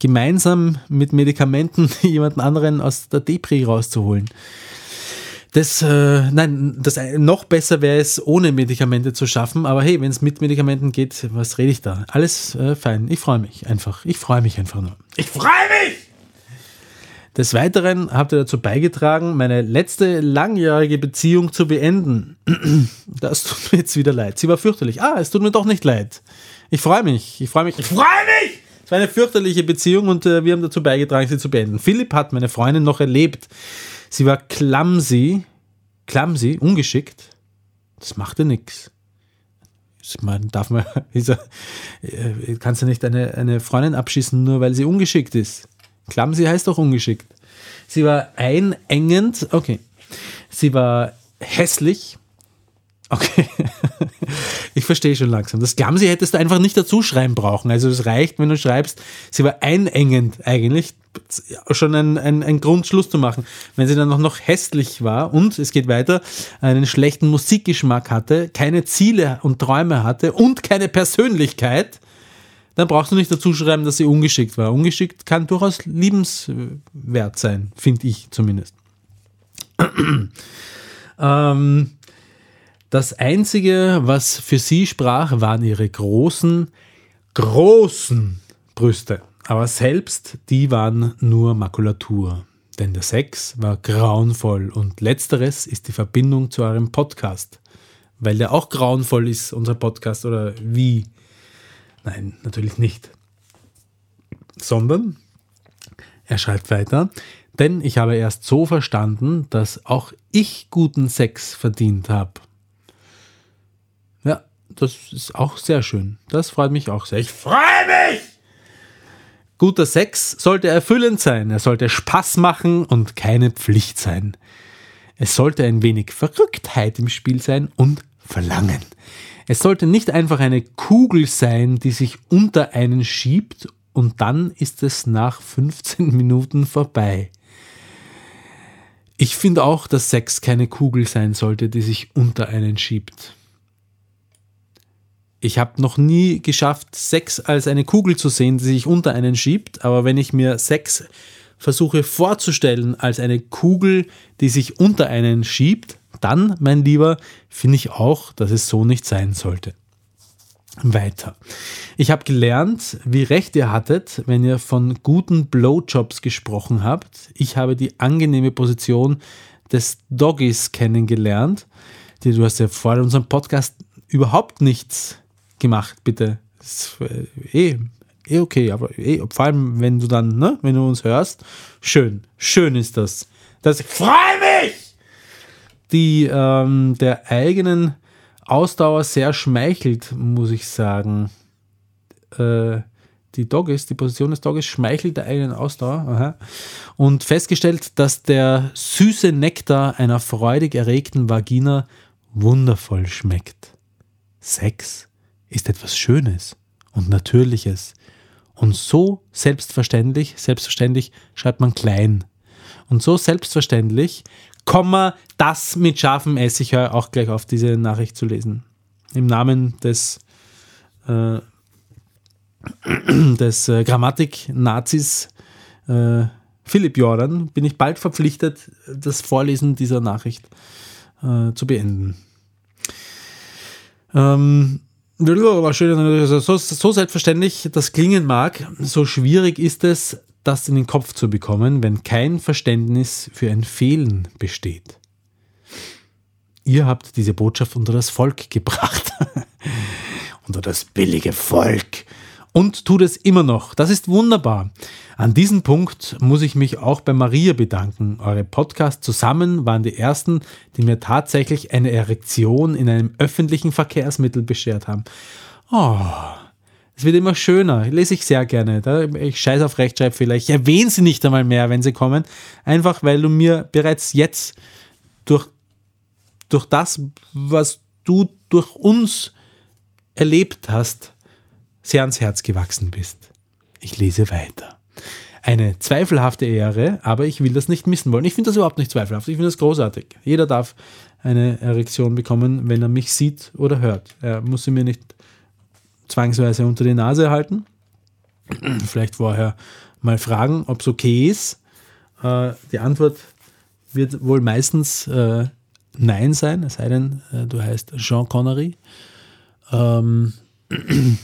gemeinsam mit Medikamenten jemanden anderen aus der Depri rauszuholen. Das, äh, nein, das noch besser wäre es, ohne Medikamente zu schaffen. Aber hey, wenn es mit Medikamenten geht, was rede ich da? Alles äh, fein. Ich freue mich einfach. Ich freue mich einfach nur. Ich freue mich! Des Weiteren habt ihr dazu beigetragen, meine letzte langjährige Beziehung zu beenden. Das tut mir jetzt wieder leid. Sie war fürchterlich. Ah, es tut mir doch nicht leid. Ich freue mich. Ich freue mich. Ich freue mich! Es war eine fürchterliche Beziehung und äh, wir haben dazu beigetragen, sie zu beenden. Philipp hat meine Freundin noch erlebt. Sie war clumsy, clumsy, ungeschickt. Das machte nichts. Man darf man, äh, kannst du nicht eine, eine Freundin abschießen, nur weil sie ungeschickt ist. Clumsy heißt doch ungeschickt. Sie war einengend, okay. Sie war hässlich. Okay. ich verstehe schon langsam. Das Clumsy hättest du einfach nicht dazu schreiben brauchen. Also es reicht, wenn du schreibst, sie war einengend eigentlich schon ein, ein, ein Grund, Schluss zu machen. Wenn sie dann noch, noch hässlich war und, es geht weiter, einen schlechten Musikgeschmack hatte, keine Ziele und Träume hatte und keine Persönlichkeit, dann brauchst du nicht dazu schreiben, dass sie ungeschickt war. Ungeschickt kann durchaus liebenswert sein, finde ich zumindest. ähm, das Einzige, was für sie sprach, waren ihre großen, großen Brüste. Aber selbst die waren nur Makulatur. Denn der Sex war grauenvoll und letzteres ist die Verbindung zu eurem Podcast. Weil der auch grauenvoll ist, unser Podcast, oder wie? Nein, natürlich nicht. Sondern, er schreibt weiter, denn ich habe erst so verstanden, dass auch ich guten Sex verdient habe. Das ist auch sehr schön. Das freut mich auch sehr. Ich freue mich! Guter Sex sollte erfüllend sein, er sollte Spaß machen und keine Pflicht sein. Es sollte ein wenig Verrücktheit im Spiel sein und Verlangen. Es sollte nicht einfach eine Kugel sein, die sich unter einen schiebt und dann ist es nach 15 Minuten vorbei. Ich finde auch, dass Sex keine Kugel sein sollte, die sich unter einen schiebt. Ich habe noch nie geschafft, Sex als eine Kugel zu sehen, die sich unter einen schiebt, aber wenn ich mir Sex versuche vorzustellen als eine Kugel, die sich unter einen schiebt, dann, mein Lieber, finde ich auch, dass es so nicht sein sollte. Weiter. Ich habe gelernt, wie recht ihr hattet, wenn ihr von guten Blowjobs gesprochen habt. Ich habe die angenehme Position des Doggies kennengelernt. Die, du hast ja vor unserem Podcast überhaupt nichts gemacht, bitte. Ist, äh, eh, eh okay, aber eh, vor allem, wenn du dann, ne, wenn du uns hörst, schön, schön ist das. Das freue mich! Die ähm, der eigenen Ausdauer sehr schmeichelt, muss ich sagen. Äh, die Dogges, die Position des Dogges schmeichelt der eigenen Ausdauer. Aha. Und festgestellt, dass der süße Nektar einer freudig erregten Vagina wundervoll schmeckt. Sex ist etwas Schönes und Natürliches. Und so selbstverständlich, selbstverständlich schreibt man klein. Und so selbstverständlich Komma, das mit scharfem S. Ich höre auch gleich auf, diese Nachricht zu lesen. Im Namen des, äh, des äh, Grammatik-Nazis äh, Philipp Jordan bin ich bald verpflichtet, das Vorlesen dieser Nachricht äh, zu beenden. Ähm, so, so selbstverständlich das klingen mag, so schwierig ist es, das in den Kopf zu bekommen, wenn kein Verständnis für ein Fehlen besteht. Ihr habt diese Botschaft unter das Volk gebracht. unter das billige Volk. Und tut es immer noch. Das ist wunderbar. An diesem Punkt muss ich mich auch bei Maria bedanken. Eure Podcasts zusammen waren die ersten, die mir tatsächlich eine Erektion in einem öffentlichen Verkehrsmittel beschert haben. Oh, es wird immer schöner. Lese ich sehr gerne. Ich scheiße auf Rechtschreibfehler. Ich erwähne sie nicht einmal mehr, wenn sie kommen. Einfach weil du mir bereits jetzt durch, durch das, was du durch uns erlebt hast, sehr ans Herz gewachsen bist. Ich lese weiter. Eine zweifelhafte Ehre, aber ich will das nicht missen wollen. Ich finde das überhaupt nicht zweifelhaft. Ich finde das großartig. Jeder darf eine Erektion bekommen, wenn er mich sieht oder hört. Er muss sie mir nicht zwangsweise unter die Nase halten. Vielleicht vorher mal fragen, ob es okay ist. Äh, die Antwort wird wohl meistens äh, Nein sein, es sei denn, äh, du heißt Jean Connery. Ähm,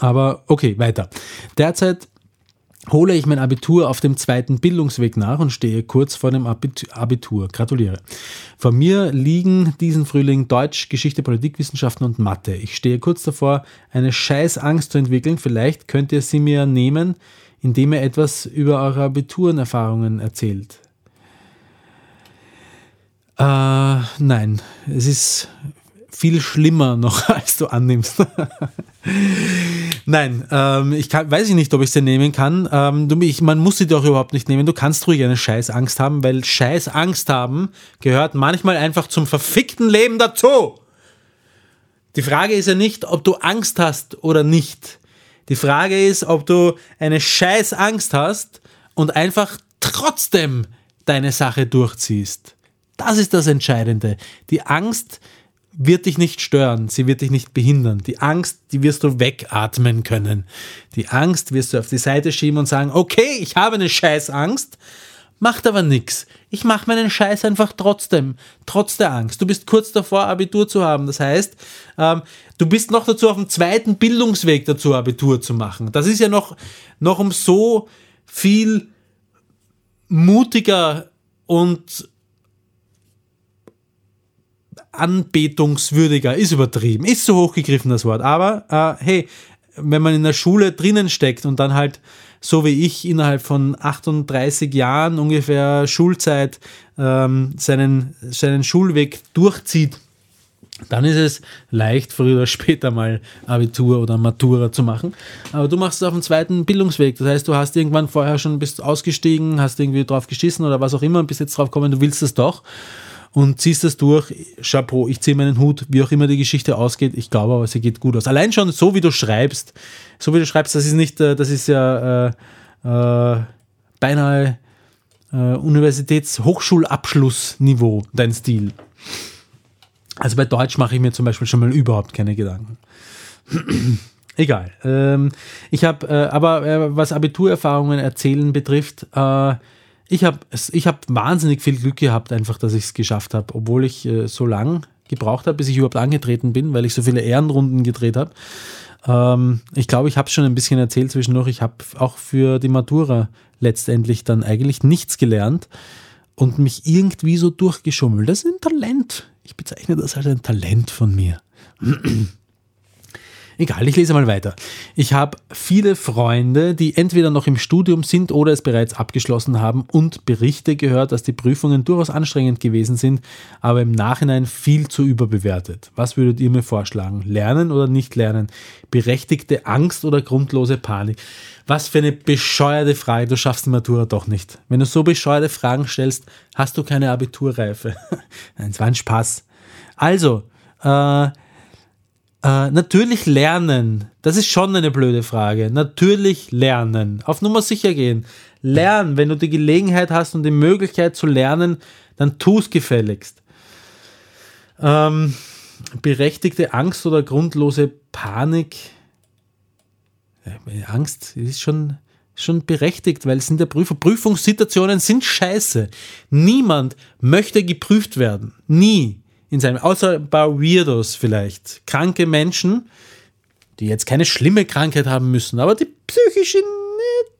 aber okay, weiter. Derzeit hole ich mein Abitur auf dem zweiten Bildungsweg nach und stehe kurz vor dem Abitur. Gratuliere. Vor mir liegen diesen Frühling Deutsch, Geschichte, Politikwissenschaften und Mathe. Ich stehe kurz davor, eine scheiß Angst zu entwickeln. Vielleicht könnt ihr sie mir nehmen, indem ihr etwas über eure Abiturenerfahrungen erzählt. Äh, nein, es ist viel schlimmer noch, als du annimmst. Nein, ähm, ich kann, weiß ich nicht, ob ich sie nehmen kann. Ähm, du, ich, man muss sie doch überhaupt nicht nehmen. Du kannst ruhig eine Scheißangst haben, weil Scheißangst haben gehört manchmal einfach zum verfickten Leben dazu. Die Frage ist ja nicht, ob du Angst hast oder nicht. Die Frage ist, ob du eine Scheißangst hast und einfach trotzdem deine Sache durchziehst. Das ist das Entscheidende. Die Angst wird dich nicht stören, sie wird dich nicht behindern. Die Angst, die wirst du wegatmen können. Die Angst wirst du auf die Seite schieben und sagen, okay, ich habe eine Scheißangst, macht aber nichts. Ich mache meinen Scheiß einfach trotzdem, trotz der Angst. Du bist kurz davor, Abitur zu haben. Das heißt, ähm, du bist noch dazu auf dem zweiten Bildungsweg dazu, Abitur zu machen. Das ist ja noch, noch um so viel mutiger und anbetungswürdiger, ist übertrieben, ist so hochgegriffen das Wort. Aber äh, hey, wenn man in der Schule drinnen steckt und dann halt so wie ich innerhalb von 38 Jahren ungefähr Schulzeit ähm, seinen, seinen Schulweg durchzieht, dann ist es leicht, früher oder später mal Abitur oder Matura zu machen. Aber du machst es auf dem zweiten Bildungsweg. Das heißt, du hast irgendwann vorher schon bist ausgestiegen, hast irgendwie drauf geschissen oder was auch immer und bist jetzt drauf gekommen, du willst es doch und ziehst das durch. Chapeau, ich ziehe meinen Hut, wie auch immer die Geschichte ausgeht. Ich glaube aber, sie geht gut aus. Allein schon so, wie du schreibst, so wie du schreibst, das ist nicht, äh, das ist ja äh, äh, beinahe äh, Universitäts-Hochschulabschlussniveau, dein Stil. Also bei Deutsch mache ich mir zum Beispiel schon mal überhaupt keine Gedanken. Egal. Ähm, ich habe, äh, aber äh, was Abiturerfahrungen erzählen betrifft, äh, ich habe ich hab wahnsinnig viel Glück gehabt, einfach, dass ich es geschafft habe, obwohl ich äh, so lang gebraucht habe, bis ich überhaupt angetreten bin, weil ich so viele Ehrenrunden gedreht habe. Ähm, ich glaube, ich habe es schon ein bisschen erzählt zwischendurch. Ich habe auch für die Matura letztendlich dann eigentlich nichts gelernt und mich irgendwie so durchgeschummelt. Das ist ein Talent. Ich bezeichne das als ein Talent von mir. Egal, ich lese mal weiter. Ich habe viele Freunde, die entweder noch im Studium sind oder es bereits abgeschlossen haben und Berichte gehört, dass die Prüfungen durchaus anstrengend gewesen sind, aber im Nachhinein viel zu überbewertet. Was würdet ihr mir vorschlagen? Lernen oder nicht lernen? Berechtigte Angst oder grundlose Panik? Was für eine bescheuerte Frage. Du schaffst die Matura doch nicht. Wenn du so bescheuerte Fragen stellst, hast du keine Abiturreife. Nein, es war ein Spaß. Also, äh, äh, natürlich lernen. Das ist schon eine blöde Frage. Natürlich lernen. Auf Nummer sicher gehen. Lernen. Wenn du die Gelegenheit hast und die Möglichkeit zu lernen, dann tu es gefälligst. Ähm, berechtigte Angst oder grundlose Panik. Angst ist schon, schon berechtigt, weil es sind der Prüfer. Prüfungssituationen sind scheiße. Niemand möchte geprüft werden. Nie in seinem, außer ein paar Weirdos vielleicht, kranke Menschen, die jetzt keine schlimme Krankheit haben müssen, aber die psychische,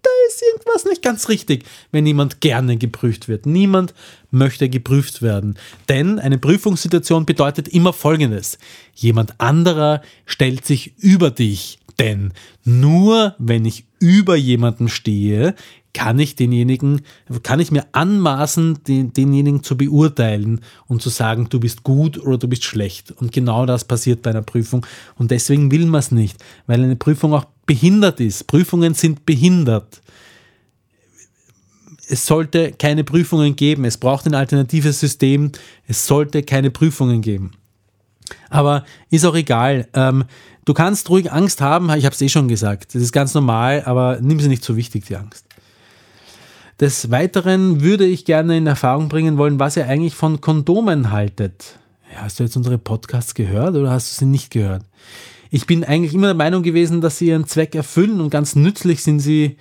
da ist irgendwas nicht ganz richtig, wenn jemand gerne geprüft wird. Niemand möchte geprüft werden. Denn eine Prüfungssituation bedeutet immer Folgendes. Jemand anderer stellt sich über dich. Denn nur wenn ich über jemanden stehe, kann ich denjenigen, kann ich mir anmaßen, den, denjenigen zu beurteilen und zu sagen, du bist gut oder du bist schlecht. Und genau das passiert bei einer Prüfung. Und deswegen will man es nicht, weil eine Prüfung auch behindert ist. Prüfungen sind behindert. Es sollte keine Prüfungen geben. Es braucht ein alternatives System. Es sollte keine Prüfungen geben. Aber ist auch egal. Ähm, du kannst ruhig Angst haben. Ich habe es eh schon gesagt. Das ist ganz normal, aber nimm sie nicht so wichtig, die Angst. Des Weiteren würde ich gerne in Erfahrung bringen wollen, was ihr eigentlich von Kondomen haltet. Hast du jetzt unsere Podcasts gehört oder hast du sie nicht gehört? Ich bin eigentlich immer der Meinung gewesen, dass sie ihren Zweck erfüllen und ganz nützlich sind sie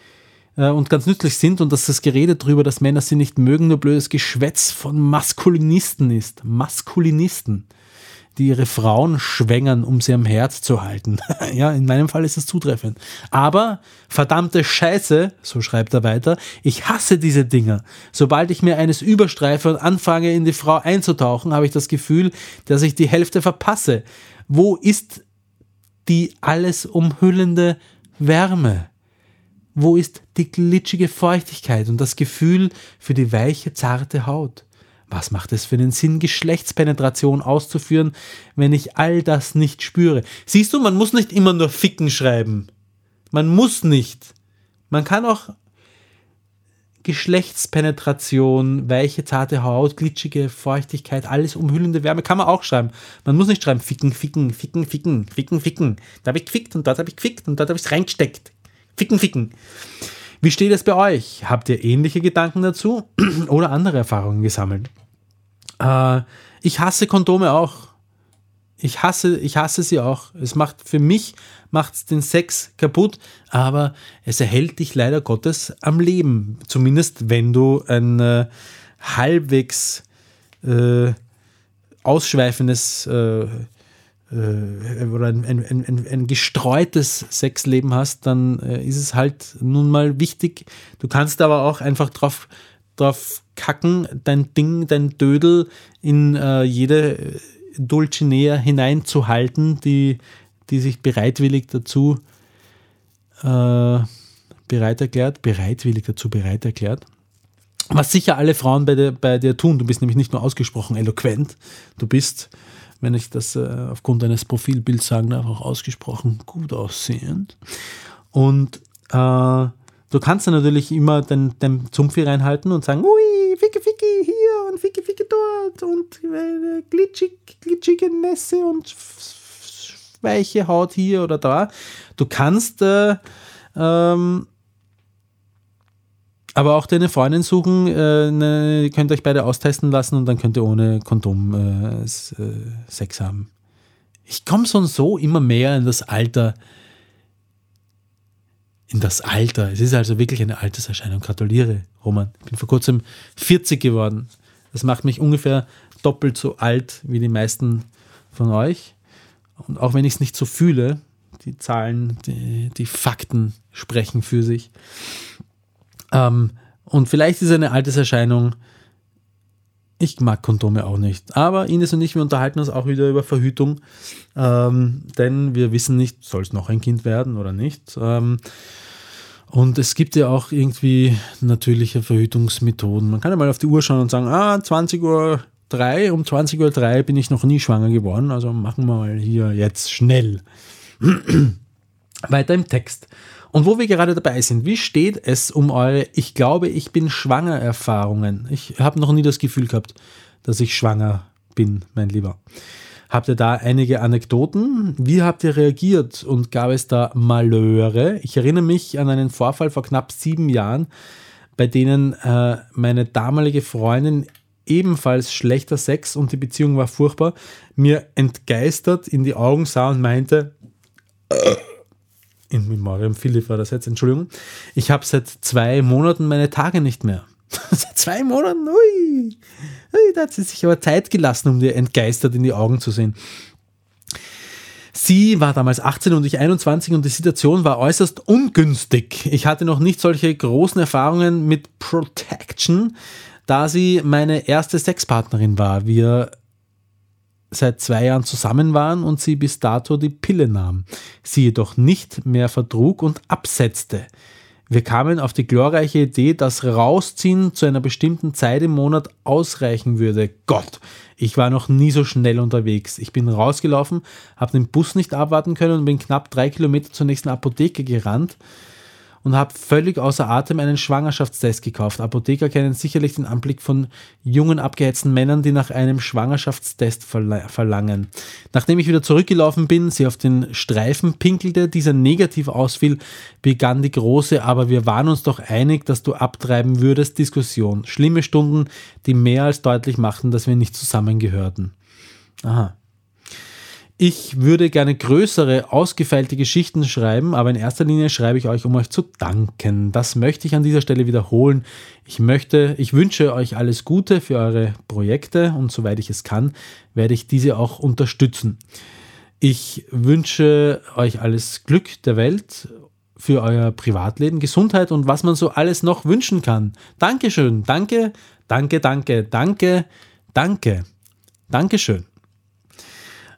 äh, und ganz nützlich sind und dass das Gerede darüber, dass Männer sie nicht mögen, nur blödes Geschwätz von Maskulinisten ist. Maskulinisten die ihre Frauen schwängern, um sie am Herz zu halten. ja, in meinem Fall ist es zutreffend. Aber verdammte Scheiße, so schreibt er weiter, ich hasse diese Dinger. Sobald ich mir eines überstreife und anfange, in die Frau einzutauchen, habe ich das Gefühl, dass ich die Hälfte verpasse. Wo ist die alles umhüllende Wärme? Wo ist die glitschige Feuchtigkeit und das Gefühl für die weiche, zarte Haut? Was macht es für einen Sinn, Geschlechtspenetration auszuführen, wenn ich all das nicht spüre? Siehst du, man muss nicht immer nur Ficken schreiben. Man muss nicht. Man kann auch Geschlechtspenetration, weiche, zarte Haut, glitschige Feuchtigkeit, alles umhüllende Wärme kann man auch schreiben. Man muss nicht schreiben Ficken, Ficken, Ficken, Ficken, Ficken, Ficken. Da habe ich gefickt und dort habe ich gefickt und dort habe ich es reingesteckt. Ficken, Ficken. Wie steht es bei euch? Habt ihr ähnliche Gedanken dazu oder andere Erfahrungen gesammelt? Äh, ich hasse Kondome auch. Ich hasse, ich hasse sie auch. Es macht für mich macht's den Sex kaputt, aber es erhält dich leider Gottes am Leben. Zumindest wenn du ein äh, halbwegs äh, ausschweifendes äh, äh, oder ein, ein, ein, ein, gestreutes Sexleben hast, dann äh, ist es halt nun mal wichtig. Du kannst aber auch einfach drauf, drauf kacken, dein Ding, dein Dödel in äh, jede Dulcinea hineinzuhalten, die, die sich bereitwillig dazu äh, bereit erklärt, bereitwillig dazu bereit erklärt. Was sicher alle Frauen bei dir, bei dir tun. Du bist nämlich nicht nur ausgesprochen eloquent, du bist wenn ich das äh, aufgrund eines Profilbilds sagen darf, auch ausgesprochen gut aussehend. Und äh, du kannst dann natürlich immer den, den Zumpfi reinhalten und sagen, ui, ficke, ficke hier und ficke, ficke dort und äh, glitschig, glitschige Nässe und weiche Haut hier oder da. Du kannst äh, ähm, Aber auch deine Freundin suchen, äh, ne, könnt euch beide austesten lassen und dann könnt ihr ohne Kondom äh, äh, Sex haben. Ich komme so und so immer mehr in das Alter. In das Alter. Es ist also wirklich eine Alterserscheinung. Gratuliere, Roman. Ich bin vor kurzem 40 geworden. Das macht mich ungefähr doppelt so alt wie die meisten von euch. Und auch wenn ich es nicht so fühle, die Zahlen, die, die Fakten sprechen für sich. Ähm, und vielleicht ist eine Alterserscheinung. Ich mag Kondome auch nicht. Aber Ines und ich, wir unterhalten uns auch wieder über Verhütung. Ähm, denn wir wissen nicht, soll es noch ein Kind werden oder nicht. Ähm, und es gibt ja auch irgendwie natürliche Verhütungsmethoden. Man kann ja mal auf die Uhr schauen und sagen, ah, 20 Uhr 3, um 20 Uhr 3 bin ich noch nie schwanger geworden. Also machen wir mal hier jetzt schnell. Weiter im Text. Und wo wir gerade dabei sind, wie steht es um eure Ich glaube, ich bin schwanger Erfahrungen? Ich habe noch nie das Gefühl gehabt, dass ich schwanger bin, mein Lieber. Habt ihr da einige Anekdoten? Wie habt ihr reagiert und gab es da Malheure? Ich erinnere mich an einen Vorfall vor knapp sieben Jahren, bei denen äh, meine damalige Freundin ebenfalls schlechter Sex und die Beziehung war furchtbar, mir entgeistert in die Augen sah und meinte, in Memoriam Philipp war das jetzt, Entschuldigung, ich habe seit zwei Monaten meine Tage nicht mehr. seit zwei Monaten, ui, ui, da hat sie sich aber Zeit gelassen, um dir entgeistert in die Augen zu sehen. Sie war damals 18 und ich 21 und die Situation war äußerst ungünstig. Ich hatte noch nicht solche großen Erfahrungen mit Protection, da sie meine erste Sexpartnerin war. Wir seit zwei Jahren zusammen waren und sie bis dato die Pille nahm, sie jedoch nicht mehr vertrug und absetzte. Wir kamen auf die glorreiche Idee, dass Rausziehen zu einer bestimmten Zeit im Monat ausreichen würde. Gott, ich war noch nie so schnell unterwegs. Ich bin rausgelaufen, habe den Bus nicht abwarten können und bin knapp drei Kilometer zur nächsten Apotheke gerannt und habe völlig außer Atem einen Schwangerschaftstest gekauft. Apotheker kennen sicherlich den Anblick von jungen, abgeheizten Männern, die nach einem Schwangerschaftstest verla verlangen. Nachdem ich wieder zurückgelaufen bin, sie auf den Streifen pinkelte, dieser negativ ausfiel, begann die große, aber wir waren uns doch einig, dass du abtreiben würdest, Diskussion. Schlimme Stunden, die mehr als deutlich machten, dass wir nicht zusammengehörten. Aha. Ich würde gerne größere, ausgefeilte Geschichten schreiben, aber in erster Linie schreibe ich euch, um euch zu danken. Das möchte ich an dieser Stelle wiederholen. Ich möchte, ich wünsche euch alles Gute für eure Projekte und soweit ich es kann, werde ich diese auch unterstützen. Ich wünsche euch alles Glück der Welt für euer Privatleben, Gesundheit und was man so alles noch wünschen kann. Dankeschön, danke, danke, danke, danke, danke, Dankeschön.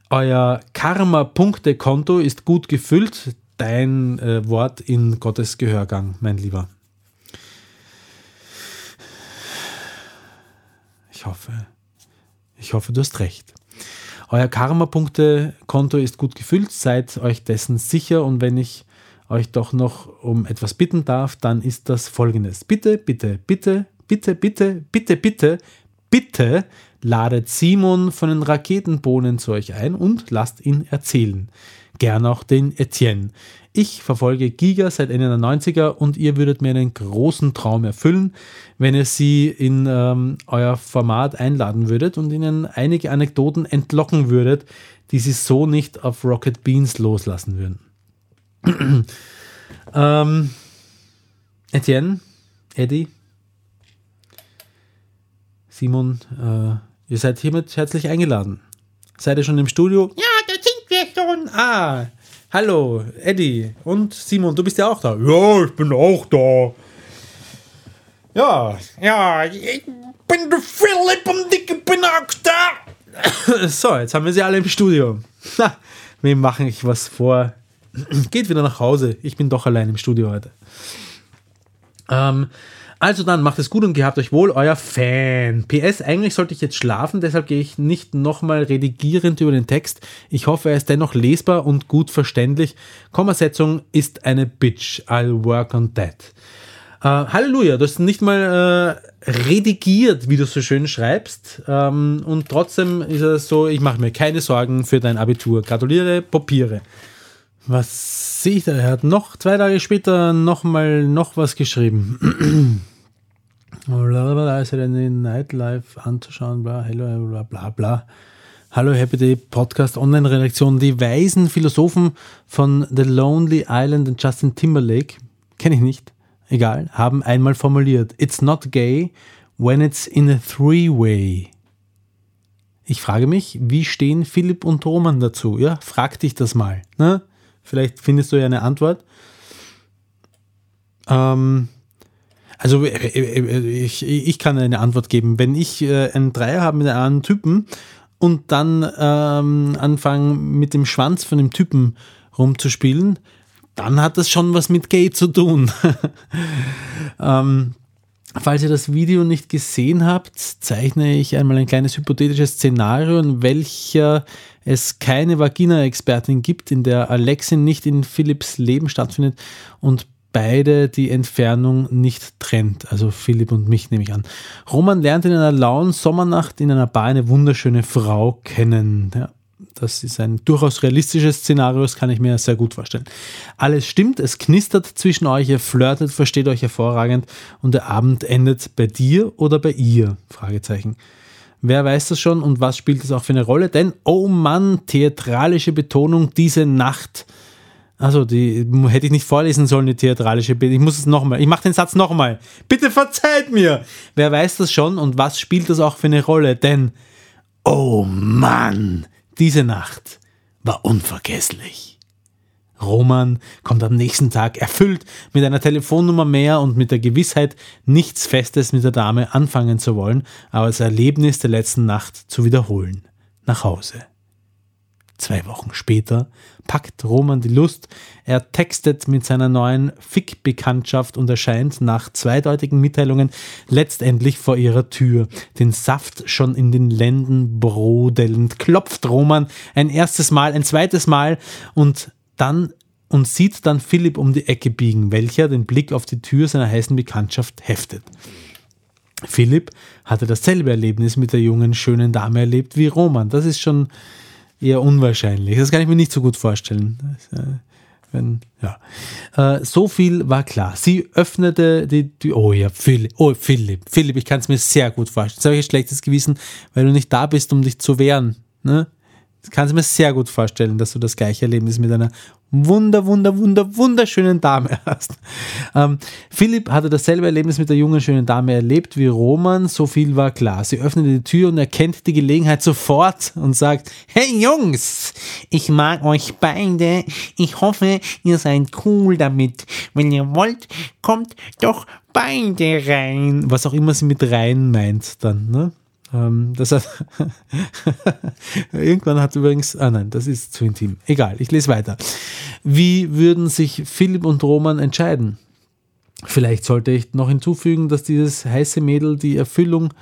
Euer Karma-Punkte-Konto ist gut gefüllt. Dein äh, Wort in Gottes Gehörgang, mein Lieber. Ich hoffe, ich hoffe, du hast recht. Euer Karma-Punkte-Konto ist gut gefüllt. Seid euch dessen sicher und wenn ich euch doch noch um etwas bitten darf, dann ist das folgendes. Bitte, bitte, bitte, bitte, bitte, bitte, bitte, bitte ladet Simon von den Raketenbohnen zu euch ein und lasst ihn erzählen. Gern auch den Etienne. Ich verfolge Giga seit Ende der 90er und ihr würdet mir einen großen Traum erfüllen, wenn ihr sie in ähm, euer Format einladen würdet und ihnen einige Anekdoten entlocken würdet, die sie so nicht auf Rocket Beans loslassen würden. ähm, Etienne, Eddie, Simon, äh, ihr seid hiermit herzlich eingeladen. Seid ihr schon im Studio? Ja, da sind wir schon. Ah, hallo, Eddie und Simon, du bist ja auch da. Ja, ich bin auch da. Ja, Ja, ich bin der Philipp und ich bin auch da. so, jetzt haben wir sie alle im Studio. Ha, wir machen ich was vor. Geht wieder nach Hause. Ich bin doch allein im Studio heute. Ähm, also dann, macht es gut und gehabt euch wohl, euer Fan. PS, eigentlich sollte ich jetzt schlafen, deshalb gehe ich nicht nochmal redigierend über den Text. Ich hoffe, er ist dennoch lesbar und gut verständlich. Kommasetzung ist eine Bitch. I'll work on that. Äh, Halleluja, du hast nicht mal äh, redigiert, wie du so schön schreibst. Ähm, und trotzdem ist es so, ich mache mir keine Sorgen für dein Abitur. Gratuliere, Papiere. Was sehe ich da? Er hat noch zwei Tage später nochmal noch was geschrieben. Blablabla, ist ja den Nightlife anzuschauen, bla, hello, bla, bla, bla. Hallo Happy Day Podcast Online-Redaktion. Die weisen Philosophen von The Lonely Island und Justin Timberlake, kenne ich nicht, egal, haben einmal formuliert: It's not gay when it's in a three-way. Ich frage mich, wie stehen Philipp und Roman dazu? Ja, frag dich das mal. Ne? Vielleicht findest du ja eine Antwort. Ähm, also äh, äh, ich, ich kann eine Antwort geben. Wenn ich äh, einen Dreier habe mit einem Typen und dann ähm, anfange mit dem Schwanz von dem Typen rumzuspielen, dann hat das schon was mit Gay zu tun. ähm, falls ihr das Video nicht gesehen habt, zeichne ich einmal ein kleines hypothetisches Szenario, in welcher es keine Vagina-Expertin gibt, in der Alexin nicht in Philipps Leben stattfindet und beide die Entfernung nicht trennt. Also Philipp und mich nehme ich an. Roman lernt in einer lauen Sommernacht in einer Bar eine wunderschöne Frau kennen. Ja, das ist ein durchaus realistisches Szenario, das kann ich mir sehr gut vorstellen. Alles stimmt, es knistert zwischen euch, ihr flirtet, versteht euch hervorragend und der Abend endet bei dir oder bei ihr? Fragezeichen. Wer weiß das schon und was spielt es auch für eine Rolle? Denn, oh Mann, theatralische Betonung, diese Nacht also, die hätte ich nicht vorlesen sollen, die theatralische Bild. Ich muss es nochmal. Ich mache den Satz nochmal. Bitte verzeiht mir. Wer weiß das schon und was spielt das auch für eine Rolle? Denn, oh Mann, diese Nacht war unvergesslich. Roman kommt am nächsten Tag erfüllt mit einer Telefonnummer mehr und mit der Gewissheit, nichts Festes mit der Dame anfangen zu wollen, aber das Erlebnis der letzten Nacht zu wiederholen. Nach Hause. Zwei Wochen später packt Roman die Lust. Er textet mit seiner neuen Fick-Bekanntschaft und erscheint nach zweideutigen Mitteilungen letztendlich vor ihrer Tür. Den Saft schon in den Lenden brodelnd klopft Roman ein erstes Mal, ein zweites Mal und dann und sieht dann Philipp um die Ecke biegen, welcher den Blick auf die Tür seiner heißen Bekanntschaft heftet. Philipp hatte dasselbe Erlebnis mit der jungen, schönen Dame erlebt wie Roman. Das ist schon eher unwahrscheinlich. Das kann ich mir nicht so gut vorstellen. Das, äh, wenn, ja. Äh, so viel war klar. Sie öffnete die, die oh ja, Philipp, oh Philipp, Philipp, ich kann es mir sehr gut vorstellen. Jetzt habe ich ein schlechtes Gewissen, weil du nicht da bist, um dich zu wehren. Ne? Ich kann es mir sehr gut vorstellen, dass du das gleiche Erlebnis mit einer wunder, wunder, wunder, wunderschönen Dame hast. Ähm, Philipp hatte dasselbe Erlebnis mit der jungen, schönen Dame erlebt wie Roman. So viel war klar. Sie öffnet die Tür und erkennt die Gelegenheit sofort und sagt, hey Jungs, ich mag euch beide. Ich hoffe, ihr seid cool damit. Wenn ihr wollt, kommt doch beide rein. Was auch immer sie mit rein meint dann, ne? Ähm, das hat irgendwann hat übrigens, ah nein, das ist zu intim. Egal, ich lese weiter. Wie würden sich Philipp und Roman entscheiden? Vielleicht sollte ich noch hinzufügen, dass dieses heiße Mädel die Erfüllung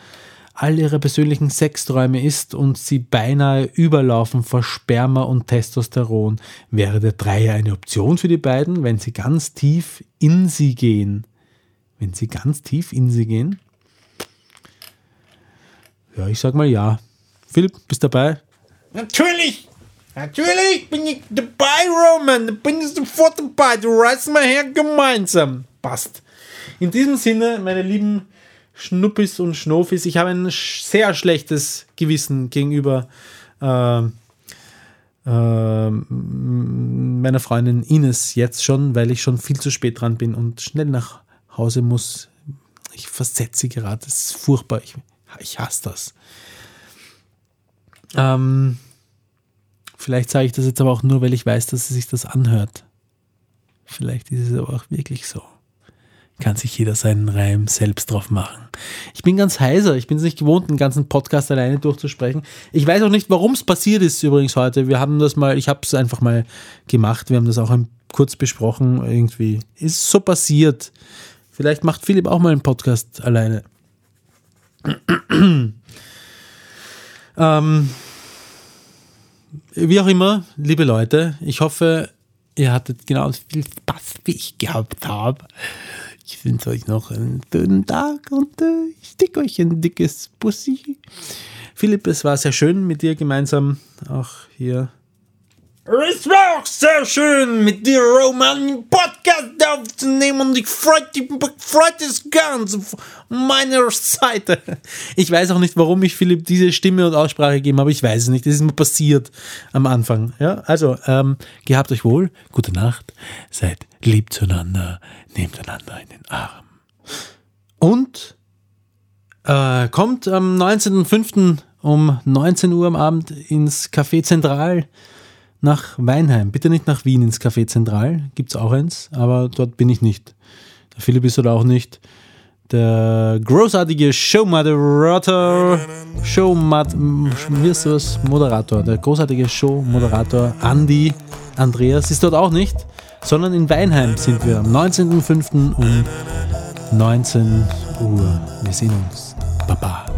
all ihrer persönlichen Sexträume ist und sie beinahe überlaufen vor Sperma und Testosteron. Wäre der Dreier eine Option für die beiden, wenn sie ganz tief in sie gehen? Wenn sie ganz tief in sie gehen? Ja, ich sag mal ja. Philipp, bist dabei? Natürlich! Natürlich bin ich dabei, Roman. Bin ich sofort dabei. Du reißt mal her gemeinsam. Passt. In diesem Sinne, meine lieben Schnuppis und Schnofis, ich habe ein sehr schlechtes Gewissen gegenüber äh, äh, meiner Freundin Ines jetzt schon, weil ich schon viel zu spät dran bin und schnell nach Hause muss. Ich versetze gerade. Das ist furchtbar. Ich, ich hasse das. Ähm, vielleicht sage ich das jetzt aber auch nur, weil ich weiß, dass sie sich das anhört. Vielleicht ist es aber auch wirklich so. Kann sich jeder seinen Reim selbst drauf machen. Ich bin ganz heiser. Ich bin es nicht gewohnt, einen ganzen Podcast alleine durchzusprechen. Ich weiß auch nicht, warum es passiert ist übrigens heute. Wir haben das mal, ich habe es einfach mal gemacht. Wir haben das auch kurz besprochen. Irgendwie ist so passiert. Vielleicht macht Philipp auch mal einen Podcast alleine. Ähm, wie auch immer, liebe Leute, ich hoffe, ihr hattet genauso viel Spaß, wie ich gehabt habe. Ich wünsche euch noch einen schönen Tag und äh, ich stick euch ein dickes Bussi. Philipp, es war sehr schön mit dir gemeinsam auch hier Es war auch sehr schön, mit dir, Roman, einen Podcast aufzunehmen und ich freut, freut es ganz auf meiner Seite. Ich weiß auch nicht, warum ich Philipp diese Stimme und Aussprache gegeben habe. Ich weiß es nicht. Das ist mir passiert am Anfang. Ja, also, ähm, gehabt euch wohl, gute Nacht, seid lieb zueinander, nehmt einander in den Arm. Und äh, kommt am 19.05. um 19 Uhr am Abend ins Café Zentral nach Weinheim. Bitte nicht nach Wien ins Café Zentral. Gibt es auch eins, aber dort bin ich nicht. Der Philipp ist oder auch nicht. Der großartige Showmoderator, Showmod, wie ist das? Moderator, der großartige Showmoderator Andy Andreas ist dort auch nicht, sondern in Weinheim sind wir am 19.05. um 19 Uhr. Wir sehen uns. Baba.